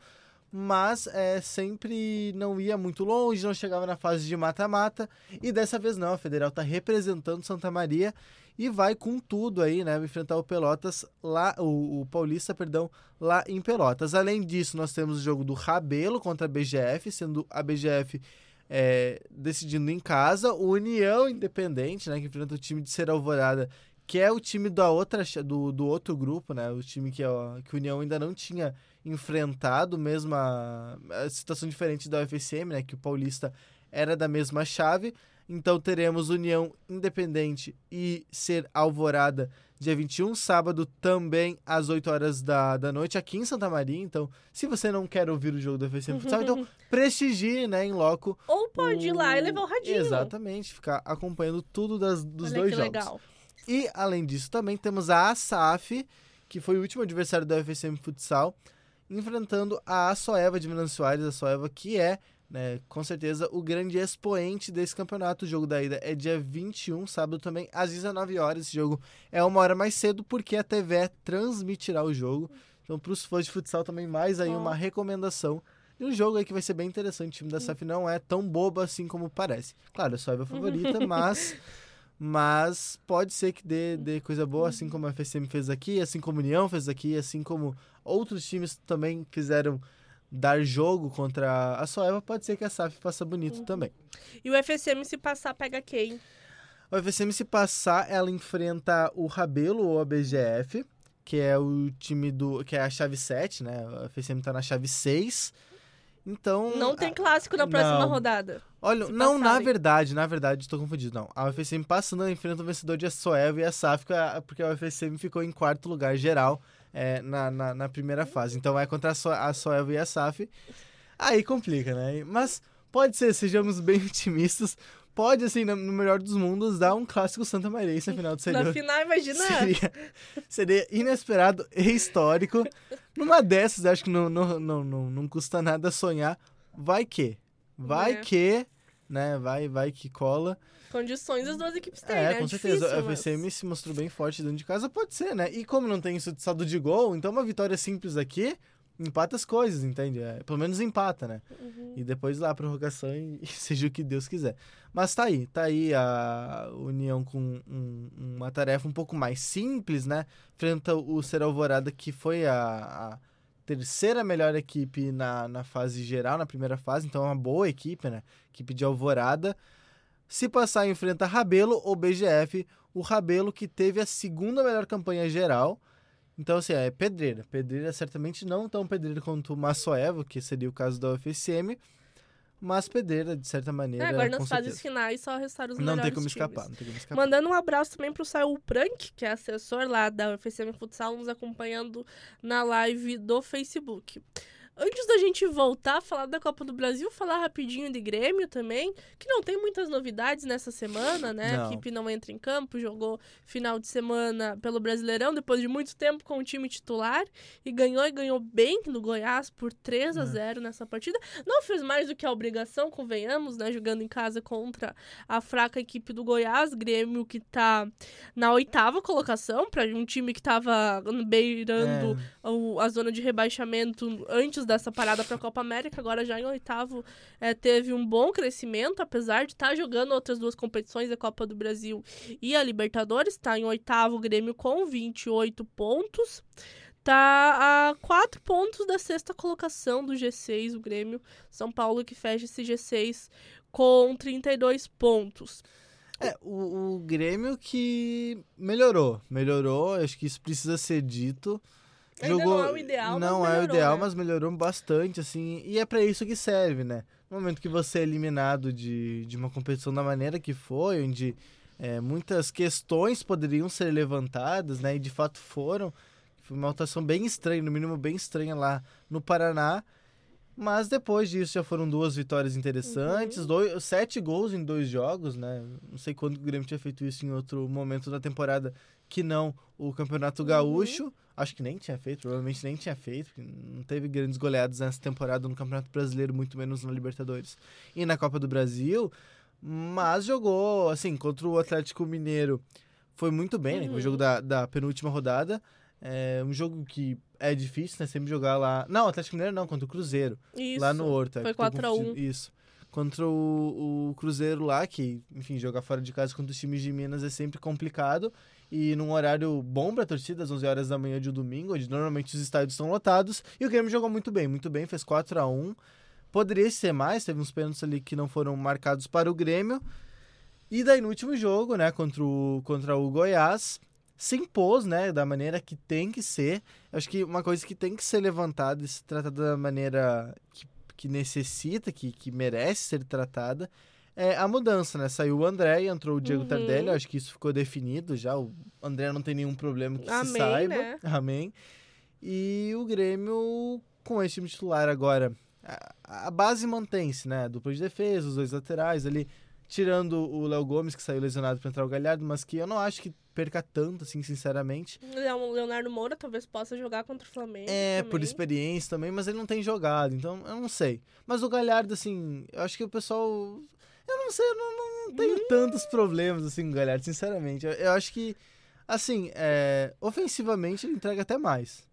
mas é, sempre não ia muito longe, não chegava na fase de mata-mata. E dessa vez não, a Federal está representando Santa Maria e vai com tudo aí, né? Enfrentar o Pelotas lá, o, o Paulista, perdão, lá em Pelotas. Além disso, nós temos o jogo do Rabelo contra a BGF, sendo a BGF é, decidindo em casa, o União Independente, né? Que enfrenta o time de Ser Alvorada, que é o time da outra, do, do outro grupo, né? O time que, ó, que o União ainda não tinha enfrentado, mesmo a, a situação diferente da UFSM, né? Que o Paulista era da mesma chave. Então teremos União Independente e Ser Alvorada dia 21, sábado também às 8 horas da, da noite aqui em Santa Maria. Então, se você não quer ouvir o jogo do FSM Futsal, então prestigie, né, em loco. Ou pode ir lá o- e levar o radinho. Exatamente, ficar acompanhando tudo das, dos Olha dois que jogos. legal. E, além disso, também temos a ASAF, que foi o último adversário do FSM Futsal, enfrentando a Soeva de Minas Soares, a Soeva que é, né, com certeza, o grande expoente desse campeonato. O jogo da ida é dia 21, sábado também, às 19 horas. Esse jogo é uma hora mais cedo, porque a TV transmitirá o jogo. Então, para os fãs de futsal também, mais aí uma recomendação de um jogo aí que vai ser bem interessante. O time da SAF não é tão bobo assim como parece. Claro, a Soeva é a favorita, mas... Mas pode ser que dê, dê coisa boa, assim como a FSM fez aqui, assim como a União fez aqui, assim como outros times também fizeram dar jogo contra a Soeva, pode ser que a SAF faça bonito também. E o FSM, se passar, pega quem? O FSM, se passar, ela enfrenta o Rabelo ou a BGF, que é o time do. que é a chave 7, né? A FSM tá na chave 6. Então. Não tem clássico na próxima não. rodada. Olha, Se não, na passarem. verdade, na verdade, estou confundido, não. A UFSM passando enfrenta o vencedor de Soeva e a SAF, porque a- a UFSM ficou em quarto lugar geral é, na, na, na primeira fase. Então vai contra a, So, a Soeva e a SAF. Aí complica, né? Mas pode ser, sejamos bem otimistas. Pode, assim, no melhor dos mundos, dar um clássico Santa Maria na final do Na Seria. final, imagina. Seria, seria inesperado e histórico. Numa dessas, acho que não, não, não, não, não custa nada sonhar. Vai que. Vai É. que. Né? Vai, vai que cola. Condições as duas equipes têm, é, né? com certeza. Difícil, a mas- FCM se mostrou bem forte dentro de casa, pode ser, né? E como não tem isso de saldo de gol, então uma vitória simples aqui empata as coisas, entende? É, pelo menos empata, né? Uhum. E depois lá a prorrogação e, e seja o que Deus quiser. Mas tá aí, tá aí a União com um- uma tarefa um pouco mais simples, né? Frente o Ser Alvorada, que foi a, a terceira melhor equipe na, na fase geral, na primeira fase, então é uma boa equipe, né? Equipe de Alvorada. Se passar, enfrenta Rabelo ou BGF. O Rabelo que teve a segunda melhor campanha geral. Então, assim, é pedreira. Pedreira certamente não tão pedreira quanto o Massoevo, que seria o caso da UFSM. Mas pedreira, de certa maneira, É, agora nas fases finais só restaram os Não melhores tem como times. escapar, não tem como escapar. Mandando um abraço também pro Saul Prank, que é assessor lá da UFSM Futsal, nos acompanhando na live do Facebook. Antes da gente voltar a falar da Copa do Brasil, falar rapidinho de Grêmio também, que não tem muitas novidades nessa semana, né? Não. A equipe não entra em campo, jogou final de semana pelo Brasileirão, depois de muito tempo com o time titular, e ganhou e ganhou bem do Goiás por 3 É. a 0 nessa partida. Não fez mais do que a obrigação, convenhamos, né? Jogando em casa contra a fraca equipe do Goiás, Grêmio que tá na oitava colocação, para um time que tava beirando É, a zona de rebaixamento antes dessa parada para a Copa América, agora já em oitavo é, teve um bom crescimento, apesar de estar jogando outras duas competições, a Copa do Brasil e a Libertadores, está em oitavo o Grêmio com 28 pontos. Tá a quatro pontos da sexta colocação do G6, o Grêmio. São Paulo que fecha esse G6 com 32 pontos. É, o, o Grêmio que melhorou. Melhorou, acho que isso precisa ser dito. Ainda não é o ideal, mas Não é o melhorou, ideal, né? mas melhorou bastante, assim. E é pra isso que serve, né? No momento que você é eliminado de, de uma competição da maneira que foi, onde é, muitas questões poderiam ser levantadas, né? E de fato foram. Foi uma atuação bem estranha, no mínimo bem estranha lá no Paraná. Mas depois disso já foram duas vitórias interessantes, Uhum. dois, sete gols em dois jogos, né? Não sei quando o Grêmio tinha feito isso em outro momento da temporada que não o Campeonato Uhum. Gaúcho. Acho que nem tinha feito, provavelmente nem tinha feito, porque não teve grandes goleadas nessa temporada no Campeonato Brasileiro, muito menos na Libertadores e na Copa do Brasil. Mas jogou, assim, contra o Atlético Mineiro. Foi muito bem, né? Foi o Uhum. jogo da, da penúltima rodada. É um jogo que é difícil, né? Sempre jogar lá. Não, Atlético Mineiro não, contra o Cruzeiro. Isso. Lá no Horta. Foi que tô 4 a 1. confundindo. Isso. Contra o, o Cruzeiro lá, que, enfim, jogar fora de casa contra os times de Minas é sempre complicado. E num horário bom pra torcida, às 11 horas da manhã de um domingo, onde normalmente os estádios estão lotados. E o Grêmio jogou muito bem, muito bem, fez 4 a 1 Poderia ser mais, teve uns pênaltis ali que não foram marcados para o Grêmio. E daí no último jogo, né, contra o, contra o Goiás, se impôs, né, da maneira que tem que ser. Eu acho que uma coisa que tem que ser levantada e se tratada da maneira que, que necessita, que, que merece ser tratada, é a mudança, né? Saiu o André e entrou o Diego Uhum. Tardelli. Acho que isso ficou definido já. O André não tem nenhum problema que se Amém, saiba. né? Amém. E o Grêmio, com esse time titular agora, a, a base mantém-se, né? Dupla de defesa, os dois laterais ali. Tirando o Léo Gomes, que saiu lesionado para entrar o Galhardo, mas que eu não acho que perca tanto, assim, sinceramente. O Leonardo Moura talvez possa jogar contra o Flamengo. É, por também. experiência também, mas ele não tem jogado, então eu não sei. Mas o Galhardo, assim, eu acho que o pessoal. Eu não sei, eu não, não- tenho tantos problemas assim com o Galhardo, sinceramente. Eu, eu acho que, assim, é, ofensivamente ele entrega até mais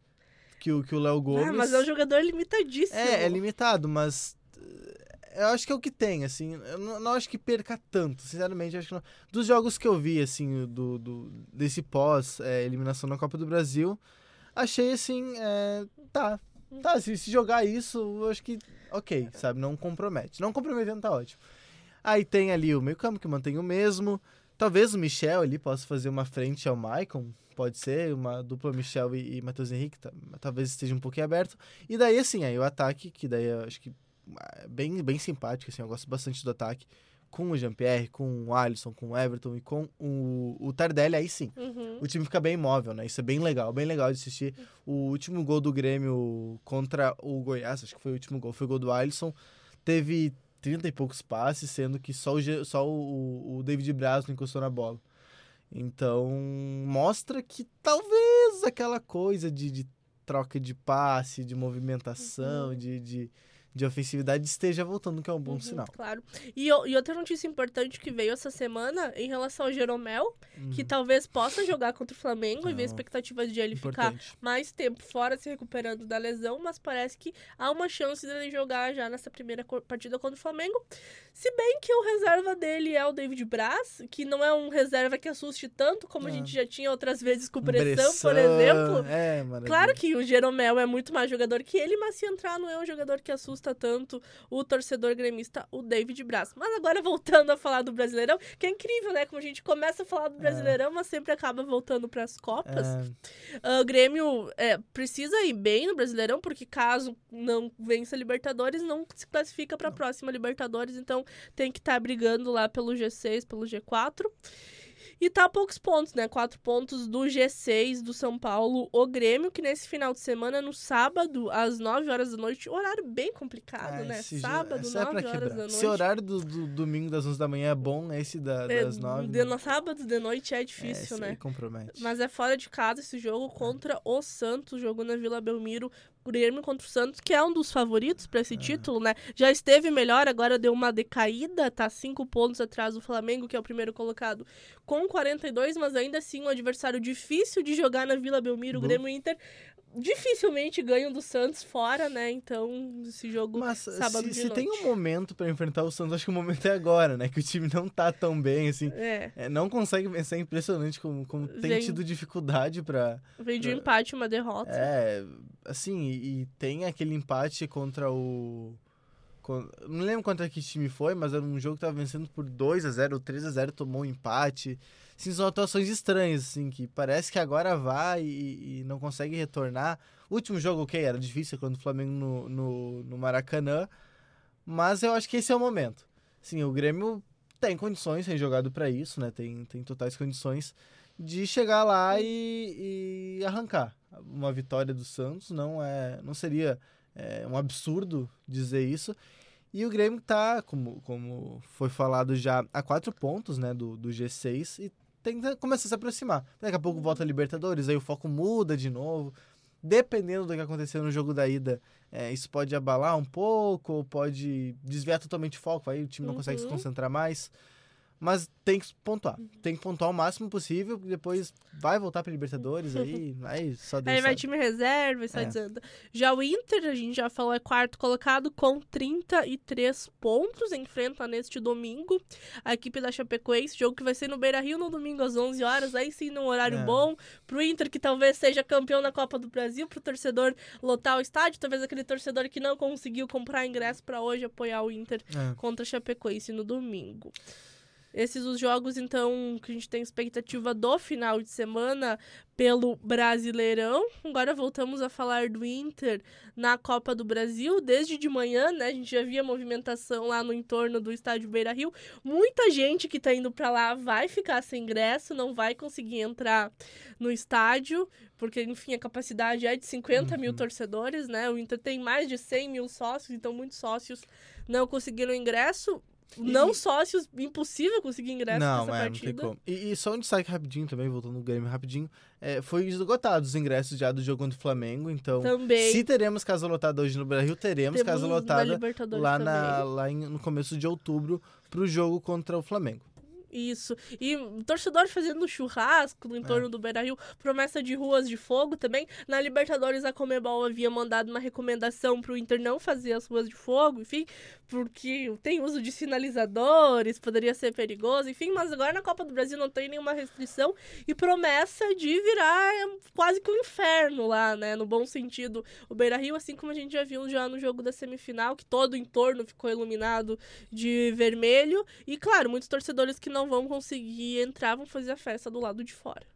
que o que o Léo Gomes. Ah, mas é um jogador limitadíssimo. É, é limitado, mas eh, eu acho que é o que tem, assim. Eu não, não acho que perca tanto, sinceramente. acho que não. Dos jogos que eu vi, assim, do, do, desse pós-eliminação na Copa do Brasil, achei, assim, é, tá. Tá, se, se jogar isso, eu acho que, ok, sabe? Não compromete. Não comprometendo, tá ótimo. Aí tem ali o meio campo, que mantém o mesmo. Talvez o Michel ali possa fazer uma frente ao Maicon. Pode ser, uma dupla Michel e, e Matheus Henrique. tá- talvez esteja um pouquinho aberto. E daí, assim, aí o ataque, que daí eu acho que é bem, bem simpático, assim, eu gosto bastante do ataque. Com o Jean-Pierre, com o Alisson, com o Everton e com o, o Tardelli, aí sim. Uhum. O time fica bem imóvel, né? Isso é bem legal, bem legal de assistir. O último gol do Grêmio contra o Goiás, acho que foi o último gol, foi o gol do Alisson. Teve 30 e poucos passes, sendo que só o, só o, o David Braz não encostou na bola. Então, mostra que talvez aquela coisa de, de troca de passe, de movimentação, de, de, de ofensividade esteja voltando, que é um bom Uhum, sinal. Claro. E, o- e outra notícia importante que veio essa semana em relação ao Jeromel, que Uhum. talvez possa jogar contra o Flamengo e ver a Não. expectativa de ele ficar Importante. mais tempo fora se recuperando da lesão, mas parece que há uma chance dele jogar já nessa primeira partida contra o Flamengo. Se bem que o reserva dele é o David Braz, que não é um reserva que assuste tanto como a É. gente já tinha outras vezes com pressão, por Bressan, exemplo. É, maravilha. Claro que o Jeromel é muito mais jogador que ele, mas se entrar não é um jogador que assusta tanto o torcedor gremista, o David Braz. Mas agora voltando a falar do Brasileirão, que é incrível, né? Como a gente começa a falar do Brasileirão, mas sempre acaba voltando para as Copas. É, Ah, o Grêmio é, precisa ir bem no Brasileirão, porque caso não vença a Libertadores, não se classifica para a próxima Libertadores, então tem que estar brigando lá pelo G6, pelo G4. E tá a poucos pontos, né? Quatro pontos do G6 do São Paulo, o Grêmio, que nesse final de semana, no sábado, às 9 horas da noite, horário bem complicado, Ah, né? Sábado, é pra 9 horas quebrar. da noite. Se horário do, do domingo das 11 da manhã é bom, esse da, É, das 9. de, no sábado de noite é é, difícil, esse né? compromete. Mas é fora de casa esse jogo contra o Santos, jogo na Vila Belmiro. Grêmio contra o Santos, que é um dos favoritos para esse título, né? Já esteve melhor, agora deu uma decaída, tá cinco pontos atrás do Flamengo, que é o primeiro colocado, com 42, mas ainda assim um adversário difícil de jogar na Vila Belmiro. O Grêmio Inter dificilmente ganham do Santos fora, né? Então, esse jogo Mas sábado se, se tem um momento pra enfrentar o Santos, acho que o momento é agora, né? Que o time não tá tão bem, assim. É, É, não consegue vencer, é impressionante como, como tem Vem- tido dificuldade pra. veio de um empate, uma derrota. É, assim, e, e tem aquele empate contra o. Não lembro contra que time foi, mas era um jogo que tava vencendo por 2 a 0 ou 3 a 0 tomou um empate. Assim, são atuações estranhas, assim, que parece que agora vai e, e não consegue retornar. Último jogo, ok, era difícil contra o Flamengo no, no, no Maracanã, mas eu acho que esse é o momento. Sim, o Grêmio tem condições, tem jogado pra isso, né? Tem, tem totais condições de chegar lá e, e arrancar. Uma vitória do Santos não é, não seria é, um absurdo dizer isso. E o Grêmio tá, como, como foi falado já, a quatro pontos né, do, do G6 e tenta começar a se aproximar. Daqui a pouco volta a Libertadores, aí o foco muda de novo. Dependendo do que acontecer no jogo da ida, é, isso pode abalar um pouco, ou pode desviar totalmente o foco, aí o time não consegue se Uhum. concentrar mais. Mas tem que pontuar. Tem que pontuar o máximo possível, depois vai voltar para Libertadores, aí, aí só Deus Aí vai time reserva e só É. desanda. Já o Inter, a gente já falou, é quarto colocado com 33 pontos. Enfrenta neste domingo a equipe da Chapecoense. Jogo que vai ser no Beira Rio no domingo às 11 horas. Aí sim, num horário É. bom. Pro Inter, que talvez seja campeão na Copa do Brasil. Pro torcedor lotar o estádio. Talvez aquele torcedor que não conseguiu comprar ingresso para hoje apoiar o Inter É. contra a Chapecoense no domingo. Esses os jogos, então, que a gente tem expectativa do final de semana pelo Brasileirão. Agora voltamos a falar do Inter na Copa do Brasil. Desde de manhã, né? A gente já via movimentação lá no entorno do estádio Beira Rio. Muita gente que tá indo para lá vai ficar sem ingresso, não vai conseguir entrar no estádio, porque, enfim, a capacidade é de 50 uhum. mil torcedores, né? O Inter tem mais de 100 mil sócios, então muitos sócios não conseguiram ingresso. Não sócios, impossível conseguir ingresso não, nessa é, partida. Não, tem como. E, e, só um destaque rapidinho também, voltando no Grêmio rapidinho, é, foi esgotado os ingressos já do jogo contra o Flamengo, então também. se teremos casa lotada hoje no Brasil, teremos casa lotada lá, na, lá em, no começo de outubro pro jogo contra o Flamengo. Isso. E torcedores fazendo churrasco no entorno é. do Beira Rio, promessa de ruas de fogo também. Na Libertadores, a Comebol havia mandado uma recomendação pro Inter não fazer as ruas de fogo, enfim, porque tem uso de sinalizadores, poderia ser perigoso, enfim, mas agora na Copa do Brasil não tem nenhuma restrição e promessa de virar quase que um inferno lá, né? No bom sentido. O Beira Rio, assim como a gente já viu já no jogo da semifinal, que todo o entorno ficou iluminado de vermelho. E, claro, muitos torcedores que não vão conseguir entrar vão fazer a festa do lado de fora.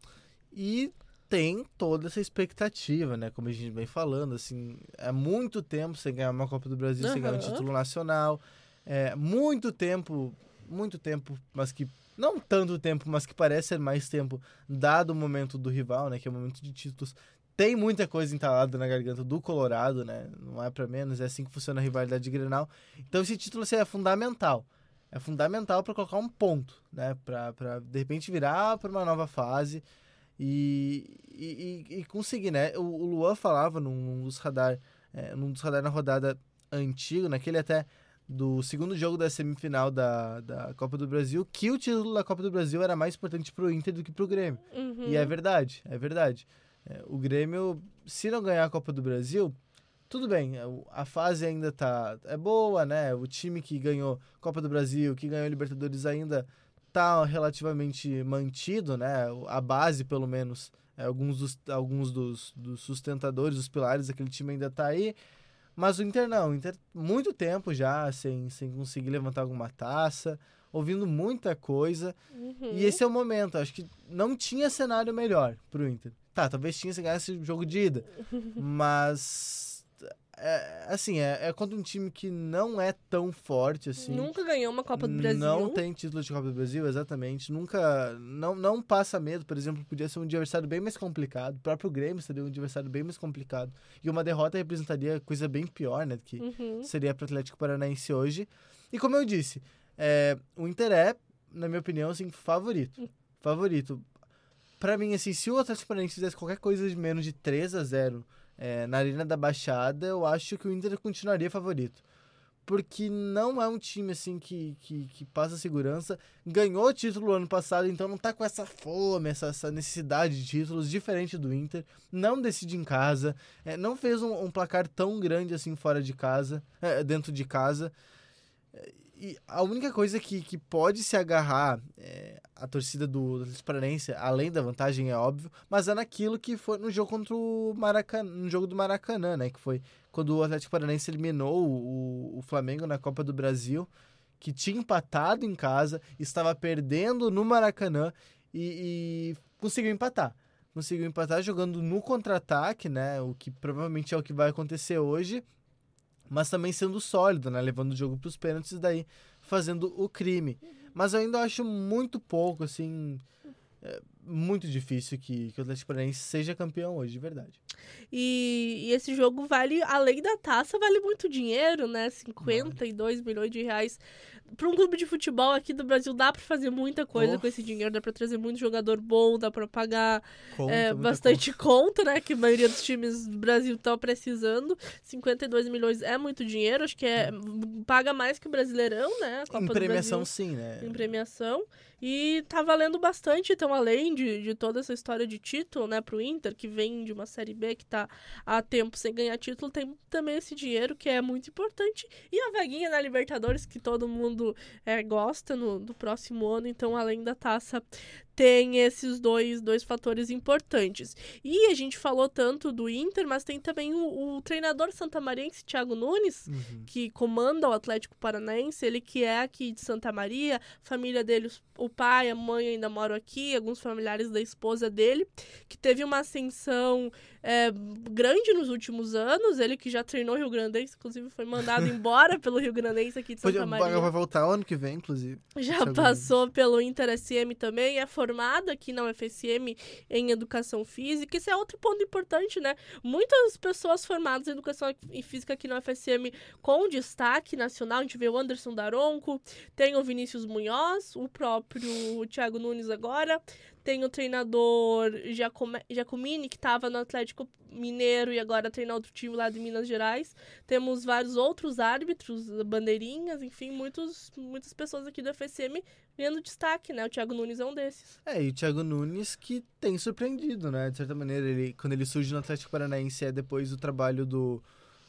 E tem toda essa expectativa, né? Como a gente vem falando, assim, é muito tempo sem ganhar uma Copa do Brasil, uhum. sem ganhar um título nacional. É muito tempo, muito tempo, mas que não tanto tempo, mas que parece ser mais tempo, dado o momento do rival, né? Que é o momento de títulos. Tem muita coisa entalada na garganta do Colorado, né? Não é para menos, é assim que funciona a rivalidade de Grenal. Então esse título assim, é fundamental. É fundamental para colocar um ponto, né? Para de repente virar para uma nova fase. E, e, e, conseguir, né? O, o Luan falava num, num dos radar, é, num dos radar na rodada antigo, naquele até do segundo jogo da semifinal da, da Copa do Brasil, que o título da Copa do Brasil era mais importante pro Inter do que pro Grêmio. Uhum. E é verdade, é verdade. É, o Grêmio, se não ganhar a Copa do Brasil, tudo bem, é, a fase ainda tá é boa, né? O time que ganhou Copa do Brasil, que ganhou Libertadores ainda tá relativamente mantido, né? A base, pelo menos, é, alguns, dos, alguns dos, dos sustentadores, os pilares daquele time ainda tá aí. Mas o Inter não, o Inter muito tempo já sem, sem conseguir levantar alguma taça, ouvindo muita coisa. Uhum. E esse é o momento, acho que não tinha cenário melhor pro Inter. Tá, talvez tinha se ganhasse o jogo de ida, mas é, assim, é, é contra um time que não é tão forte assim. Nunca ganhou uma Copa do Brasil. Não tem título de Copa do Brasil, exatamente. Nunca. Não, não passa medo, por exemplo, podia ser um adversário bem mais complicado. O próprio Grêmio seria um adversário bem mais complicado. E uma derrota representaria coisa bem pior, né? Que uhum. seria para o Atlético Paranaense hoje. E como eu disse, é, o Inter é, na minha opinião, assim, favorito. Favorito. Para mim, assim, se o Atlético Paranaense fizesse qualquer coisa de menos de 3 a 0 é, na Arena da Baixada, eu acho que o Inter continuaria favorito. Porque não é um time assim que, que, que passa segurança. Ganhou o título ano passado, então não tá com essa fome, essa, essa necessidade de títulos, diferente do Inter. Não decide em casa. É, não fez um, um, placar tão grande assim fora de casa, é, dentro de casa. E a única coisa que, que pode se agarrar é, a torcida do Atlético Paranaense, além da vantagem, é óbvio, mas é naquilo que foi no jogo contra o Maracanã, no jogo do Maracanã, né? Que foi quando o Atlético Paranaense eliminou o, o Flamengo na Copa do Brasil, que tinha empatado em casa, estava perdendo no Maracanã e, e conseguiu empatar. Conseguiu empatar jogando no contra-ataque, né? O que provavelmente é o que vai acontecer hoje mas também sendo sólido, né? Levando o jogo para os pênaltis e daí fazendo o crime. Mas eu ainda acho muito pouco, assim. É muito difícil que, que o Atlético Paranaense seja campeão hoje, de verdade. E, e, esse jogo vale, além da taça, vale muito dinheiro, né? 52 vale. milhões de reais para um clube de futebol aqui do Brasil dá para fazer muita coisa com esse dinheiro, dá para trazer muito jogador bom, dá para pagar conta, é, bastante conta. conta. né? Que a maioria dos times do Brasil estão precisando. 52 milhões é muito dinheiro, acho que é paga mais que o Brasileirão, né? em premiação sim, né? Em premiação. E tá valendo bastante, então além de, de toda essa história de título, né, pro Inter, que vem de uma Série B que tá há tempo sem ganhar título, tem também esse dinheiro que é muito importante. E a vaguinha na Libertadores, que todo mundo é, gosta no, do próximo ano, então além da taça tem esses dois, dois fatores importantes. E a gente falou tanto do Inter, mas tem também o, o treinador santamarense, Thiago Nunes, Uhum. que comanda o Atlético Paranaense, ele que é aqui de Santa Maria, família dele, o pai, a mãe ainda moram aqui, alguns familiares da esposa dele, que teve uma ascensão é, grande nos últimos anos, ele que já treinou Rio Grandense, inclusive foi mandado embora pelo Rio Grandense aqui de Santa vai Maria. vai voltar o ano que vem, inclusive. Já passou pelo Inter SM também, é formado aqui na UFSM em Educação Física. Isso é outro ponto importante, né? Muitas pessoas formadas em Educação e Física aqui na UFSM com destaque nacional. A gente vê o Anderson Daronco, tem o Vinícius Munhoz, o próprio Thiago Nunes agora. Tem o treinador Giacomini, que estava no Atlético Mineiro e agora treina outro time lá de Minas Gerais. Temos vários outros árbitros, bandeirinhas, enfim, muitos, muitas pessoas aqui do FSM ganhando destaque, né? O Thiago Nunes é um desses. É, e o Thiago Nunes que tem surpreendido, né? De certa maneira, ele, quando ele surge no Atlético Paranaense é depois do trabalho do.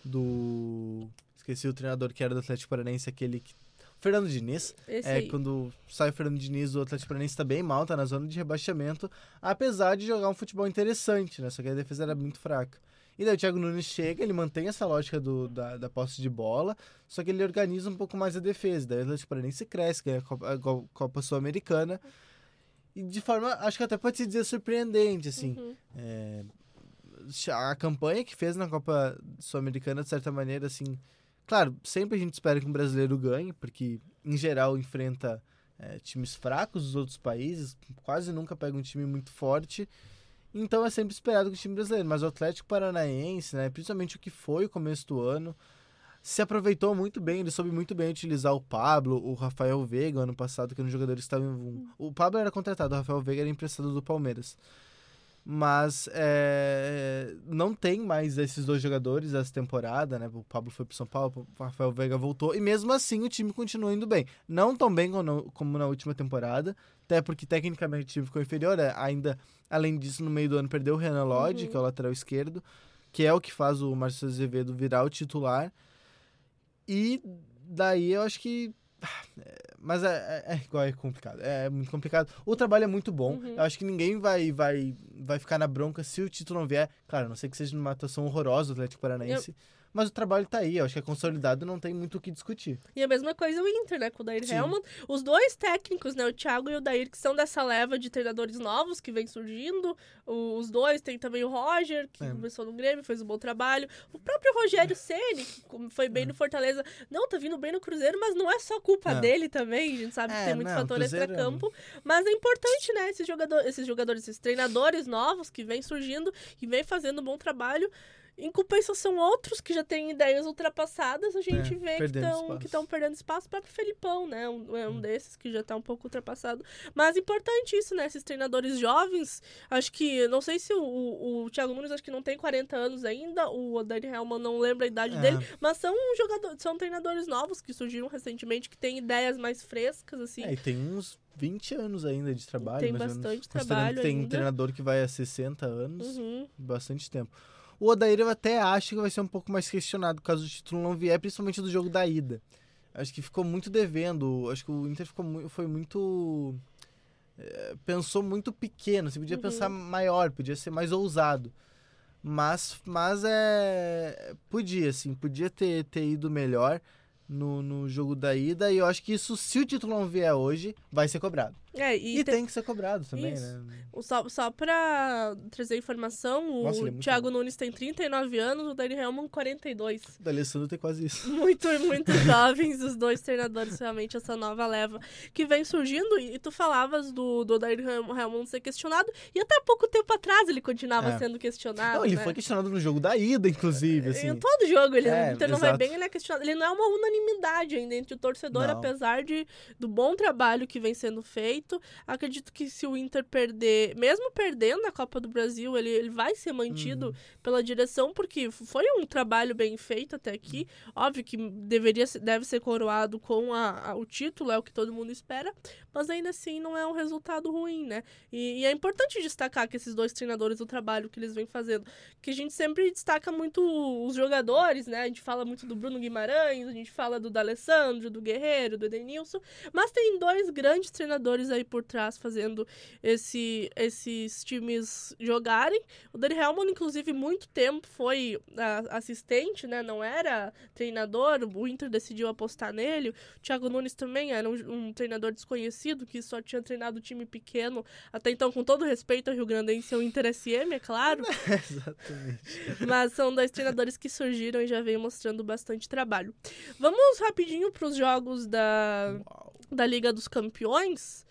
do. Esqueci o treinador que era do Atlético Paranaense, aquele que. Fernando Diniz. Esse É, aí. quando sai o Fernando Diniz, o Atlético Paranaense tá bem mal, tá na zona de rebaixamento, apesar de jogar um futebol interessante, né? Só que a defesa era muito fraca. E daí o Thiago Nunes chega, ele mantém essa lógica do, da, da posse de bola, só que ele organiza um pouco mais a defesa. Daí o Atlético Paranaense cresce, ganha a Copa, Copa Sul-Americana. E de forma, acho que até pode se dizer surpreendente, assim. Uhum. É, a campanha que fez na Copa Sul-Americana, de certa maneira, assim. Claro, sempre a gente espera que um brasileiro ganhe, porque em geral enfrenta é, times fracos dos outros países, quase nunca pega um time muito forte. Então é sempre esperado que o time brasileiro. Mas o Atlético Paranaense, né, principalmente o que foi o começo do ano, se aproveitou muito bem, ele soube muito bem utilizar o Pablo, o Rafael Veiga, ano passado, que eram jogadores que estavam. O Pablo era contratado, o Rafael Veiga era emprestado do Palmeiras. Mas é, não tem mais esses dois jogadores essa temporada, né? O Pablo foi pro São Paulo, o Rafael Veiga voltou. E mesmo assim o time continua indo bem. Não tão bem como na, última temporada, até porque tecnicamente o time ficou inferior. é, Ainda, além disso, no meio do ano perdeu o Renan Lodge, Uhum. que é o lateral esquerdo, que é o que faz o Márcio Azevedo virar o titular. E daí eu acho que. Mas é, é, é igual, é complicado. É, muito complicado. O trabalho é muito bom. Uhum. Eu acho que ninguém vai, vai, vai ficar na bronca se o título não vier. Claro, a não sei que seja numa atuação horrorosa do Atlético Paranaense. Mas o trabalho tá aí. Eu acho que é consolidado não tem muito o que discutir. E a mesma coisa o Inter, né? Com o Dair Sim. Os dois técnicos, né? O Thiago e o Dair, que são dessa leva de treinadores novos que vem surgindo. Os dois, tem também o Roger, que É. começou no Grêmio, fez um bom trabalho. O próprio Rogério Ceni, que foi bem no Fortaleza. Não, tá vindo bem no Cruzeiro, mas não é só culpa É. dele também. A gente sabe que É, tem muito não, fator Cruzeiro é- extra-campo. Mas é importante, né? Esses, jogador, esses jogadores, esses treinadores novos que vêm surgindo e vêm fazendo um bom trabalho. Em compensação, outros que já têm ideias ultrapassadas, a gente É, vê que estão perdendo espaço. O próprio Felipão, né? Um, é um desses que já tá um pouco ultrapassado. Mas importante isso, né? Esses treinadores jovens, acho que, não sei se o, o, o Thiago Nunes, acho que não tem 40 anos ainda, o Dani Helman não lembra a idade É. dele, mas são jogadores, são treinadores novos que surgiram recentemente, que têm ideias mais frescas, assim. É, e tem uns 20 anos ainda de trabalho. Tem menos. bastante Considerando trabalho que tem ainda. treinador que vai a 60 anos. Uhum. Bastante tempo. O Odair eu até acho que vai ser um pouco mais questionado caso o título não vier, principalmente do jogo da ida. Acho que ficou muito devendo. Acho que o Inter ficou, foi muito. eh, pensou muito pequeno. Você podia Uhum. pensar maior, podia ser mais ousado. Mas, mas é. Podia, assim, podia ter, ter ido melhor no, no jogo da ida. E eu acho que isso, se o título não vier hoje, vai ser cobrado. É, E, e, tem- tem que ser cobrado também, Isso. né? Só, só pra trazer informação, o Nossa, ele é Thiago Nunes tem 39 anos, o Dani Helman 42. O D'Alessandro tem quase isso. Muito, muito jovens, os dois treinadores, realmente, essa nova leva que vem surgindo. E tu falavas do, do Odair Helm- Helmond ser questionado, e até pouco tempo atrás ele continuava É. sendo questionado. Não, ele né? foi questionado no jogo da ida, inclusive, assim. Em todo jogo, ele É, o Inter não vai bem, ele é questionado. Ele não é uma unanimidade ainda entre o torcedor, Não. apesar de, do bom trabalho que vem sendo feito. Acredito que se o Inter perder, mesmo perdendo a Copa do Brasil, ele, ele vai ser mantido Uhum. pela direção, porque foi um trabalho bem feito até aqui. Óbvio que deveria deve ser coroado com a, a- o título, é o que todo mundo espera, mas ainda assim não é um resultado ruim, né? E, e é importante destacar que esses dois treinadores, o trabalho que eles vêm fazendo, que a gente sempre destaca muito os jogadores, né? A gente fala muito do Bruno Guimarães, a gente fala do D'Alessandro, do Guerreiro, do Edenilson, mas tem dois grandes treinadores aí por trás fazendo esse, esses times jogarem. O Dani Helman, inclusive, muito tempo foi assistente, né? Não era treinador. O Inter decidiu apostar nele. O Thiago Nunes também era um, um treinador desconhecido que só tinha treinado time pequeno. Até então, com todo respeito ao Rio Grandense, o Inter SM, é claro. Exatamente. Mas são dois treinadores que surgiram e já vêm mostrando bastante trabalho. Vamos rapidinho para os jogos da, Uau. da Liga dos Campeões.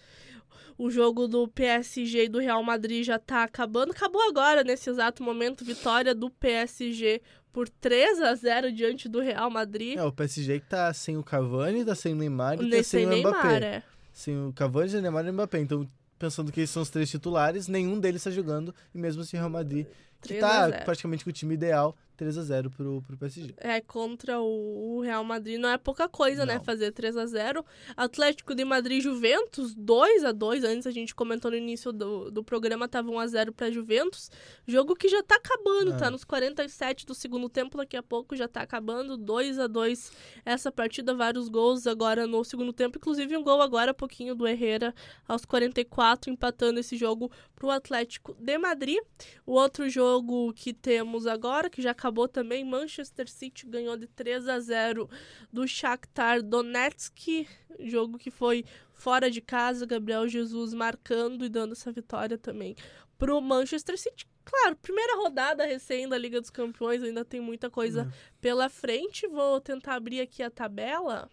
O jogo do PSG e do Real Madrid já tá acabando. Acabou agora, nesse exato momento. Vitória do PSG por 3 a 0 diante do Real Madrid. É, o PSG que tá sem o Cavani, tá sem o Neymar e tá sem o Neymar, Mbappé. é. Sem o Cavani, o Neymar e o Mbappé. Então, pensando que eles são os três titulares, nenhum deles tá jogando. E mesmo assim, o Real Madrid, que 3 a tá 0. praticamente com o time ideal, 3 a 0 pro, pro PSG. É, contra o Real Madrid não é pouca coisa, né? Não. Fazer 3 a 0 Atlético de Madrid Juventus, 2 a 2 Antes a gente comentou no início do, do programa, tava 1 a 0 pra Juventus. Jogo que já tá acabando, É. tá nos 47 do segundo tempo, daqui a pouco já tá acabando. 2 a 2 essa partida, vários gols agora no segundo tempo. Inclusive um gol agora, pouquinho do Herrera, aos 44, empatando esse jogo pro Atlético de Madrid. O outro jogo que temos agora, que já acabou também, Manchester City ganhou de 3 a 0 do Shakhtar Donetsk, jogo que foi fora de casa, Gabriel Jesus marcando e dando essa vitória também pro Manchester City. Claro, primeira rodada recém da Liga dos Campeões, ainda tem muita coisa Uhum. pela frente. Vou tentar abrir aqui a tabela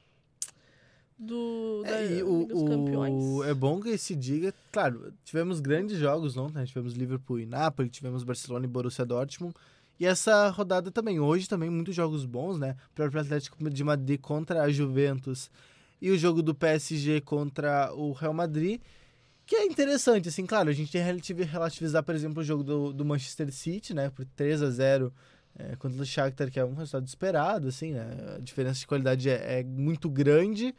do da É, Liga o, dos o- Campeões. é bom que se diga, claro, tivemos grandes jogos ontem, né? tivemos Liverpool e Napoli, tivemos Barcelona e Borussia Dortmund, e essa rodada também, hoje também muitos jogos bons, né? O próprio Atlético de Madrid contra a Juventus e o jogo do PSG contra o Real Madrid, que é interessante, assim, claro, a gente tem que relati- relativizar, por exemplo, o jogo do, do Manchester City, né, por 3 a 0 é, contra o Shakhtar, que é um resultado esperado, assim, né, a diferença de qualidade é, é muito grande,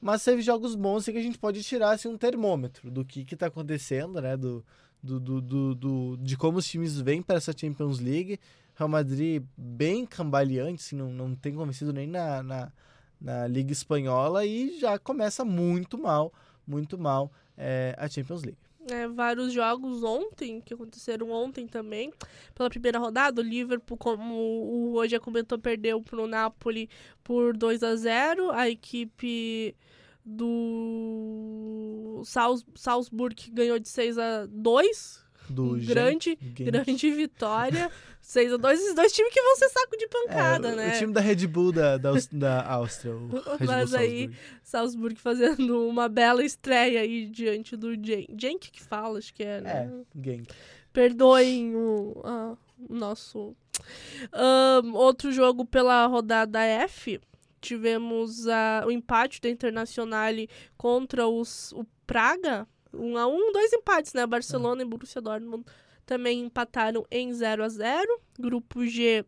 mas teve jogos bons e que a gente pode tirar assim, um termômetro do que está acontecendo, né? Do, do, do, do, do- de como os times vêm para essa Champions League. Real Madrid bem cambaleante, assim, não, não tem convencido nem na, na, na Liga Espanhola e já começa muito mal, muito mal é, a Champions League. É, vários jogos ontem, que aconteceram ontem também. Pela primeira rodada, o Liverpool, como o Roger comentou, perdeu pro Napoli por 2 a 0 A equipe do Sals Salzburg ganhou de 6 a 2 Do Um grande, Genk. grande vitória. 6 a 2 Esses dois times que vão ser saco de pancada, É, o- né? O time da Red Bull da, da, da Áustria, Mas aí- Salzburg. Salzburg fazendo uma bela estreia aí diante do Genk. Genk que fala, acho que é, né? É, Genk. Perdoem o, o nosso. Ahn, outro jogo pela rodada F. Tivemos a- o empate da Internacional contra os, o Praga. Um a um, dois empates, né? Barcelona e Borussia Dortmund também empataram em 0 a 0 Grupo G,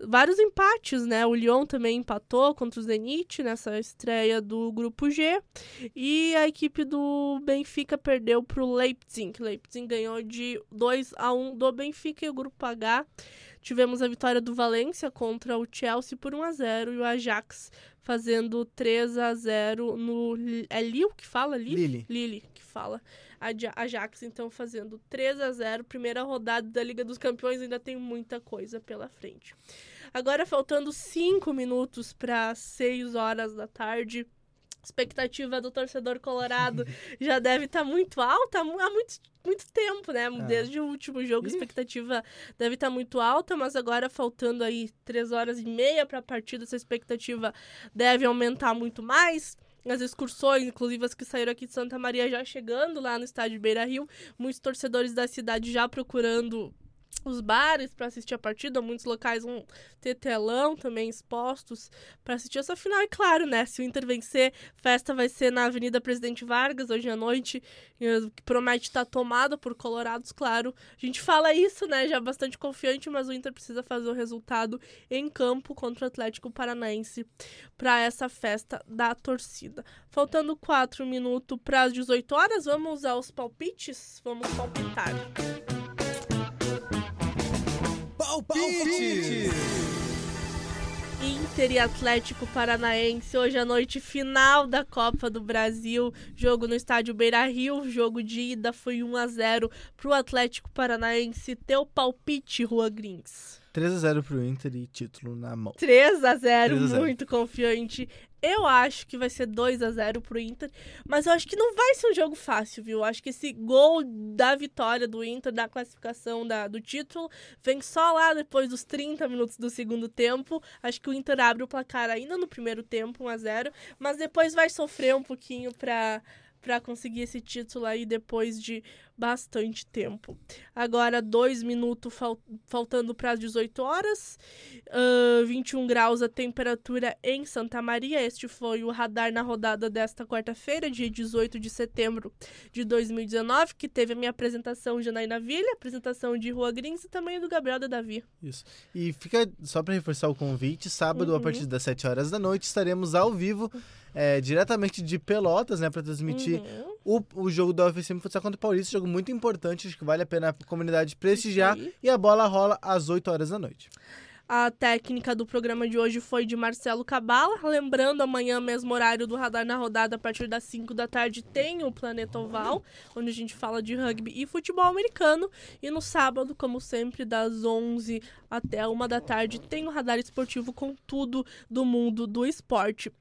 vários empates, né? O Lyon também empatou contra o Zenit nessa estreia do Grupo G. E a equipe do Benfica perdeu para o Leipzig. Leipzig ganhou de 2 a 1 do Benfica e o Grupo H. Tivemos a vitória do Valência contra o Chelsea por 1 a 0 e o Ajax fazendo 3 a 0 no é Lille que fala Lille? Lille. Lille que fala. Aja- Ajax então fazendo 3 a 0 primeira rodada da Liga dos Campeões, ainda tem muita coisa pela frente. Agora faltando 5 minutos para 6 horas da tarde. Expectativa do torcedor colorado já deve estar muito alta há mu- há muito, muito tempo, né? Desde o último jogo, a expectativa deve estar muito alta, mas agora faltando aí 3 horas e meia para a partida, essa expectativa deve aumentar muito mais. As excursões, inclusive as que saíram aqui de Santa Maria, já chegando lá no estádio Beira Rio. Muitos torcedores da cidade já procurando os bares para assistir a partida, muitos locais vão ter telão também expostos para assistir essa final. E claro, né, se o Inter vencer, festa vai ser na Avenida Presidente Vargas hoje à noite, que promete estar tá tomada por colorados, claro. A gente fala isso, né, já bastante confiante, mas o Inter precisa fazer o resultado em campo contra o Atlético Paranaense para essa festa da torcida. Faltando quatro minutos para as 18 horas, vamos aos palpites? Vamos palpitar. Palpite! Inter e Atlético Paranaense, hoje à noite, final da Copa do Brasil. Jogo no estádio Beira Rio. Jogo de ida foi 1 a 0 pro Atlético Paranaense. Teu palpite, Rua Grins. 3x0 pro Inter e título na mão. 3x0, muito confiante. Eu acho que vai ser 2 a 0 pro Inter, mas eu acho que não vai ser um jogo fácil, viu? Eu acho que esse gol da vitória do Inter, da classificação da, do título, vem só lá depois dos 30 minutos do segundo tempo. Acho que o Inter abre o placar ainda no primeiro tempo, 1 a 0 mas depois vai sofrer um pouquinho para para conseguir esse título aí depois de bastante tempo. Agora, dois minutos fal faltando para as 18 horas, uh, 21 graus a temperatura em Santa Maria. Este foi o radar na rodada desta quarta-feira, dia 18 de setembro de 2019, que teve a minha apresentação Janaína Vilha, apresentação de Rua Grins e também do Gabriel da Davi. Isso. E fica só para reforçar o convite, sábado, uhum. a partir das 7 horas da noite, estaremos ao vivo. É, diretamente de Pelotas, né, para transmitir uhum. O, o jogo da UFSM Futsal contra o Paulista, jogo muito importante, acho que vale a pena a comunidade prestigiar. E a bola rola às 8 horas da noite. A técnica do programa de hoje foi de Marcelo Cabala. Lembrando, amanhã, mesmo horário do Radar na Rodada, a partir das 5 da tarde, tem o Planeta Oval, onde a gente fala de rugby e futebol americano. E no sábado, como sempre, das 11 até 1 da tarde, tem o Radar Esportivo com tudo do mundo do esporte.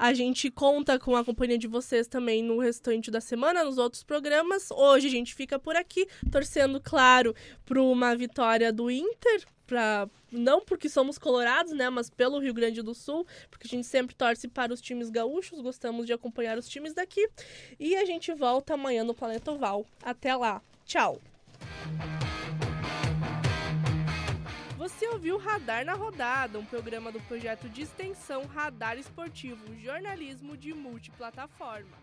A gente conta com a companhia de vocês também no restante da semana, nos outros programas. Hoje a gente fica por aqui, torcendo, claro, para uma vitória do Inter, pra, não porque somos colorados, né, mas pelo Rio Grande do Sul, porque a gente sempre torce para os times gaúchos, gostamos de acompanhar os times daqui. E a gente volta amanhã no Planeta Oval. Até lá. Tchau. Você ouviu Radar na Rodada, um programa do projeto de extensão Radar Esportivo, jornalismo de multiplataforma.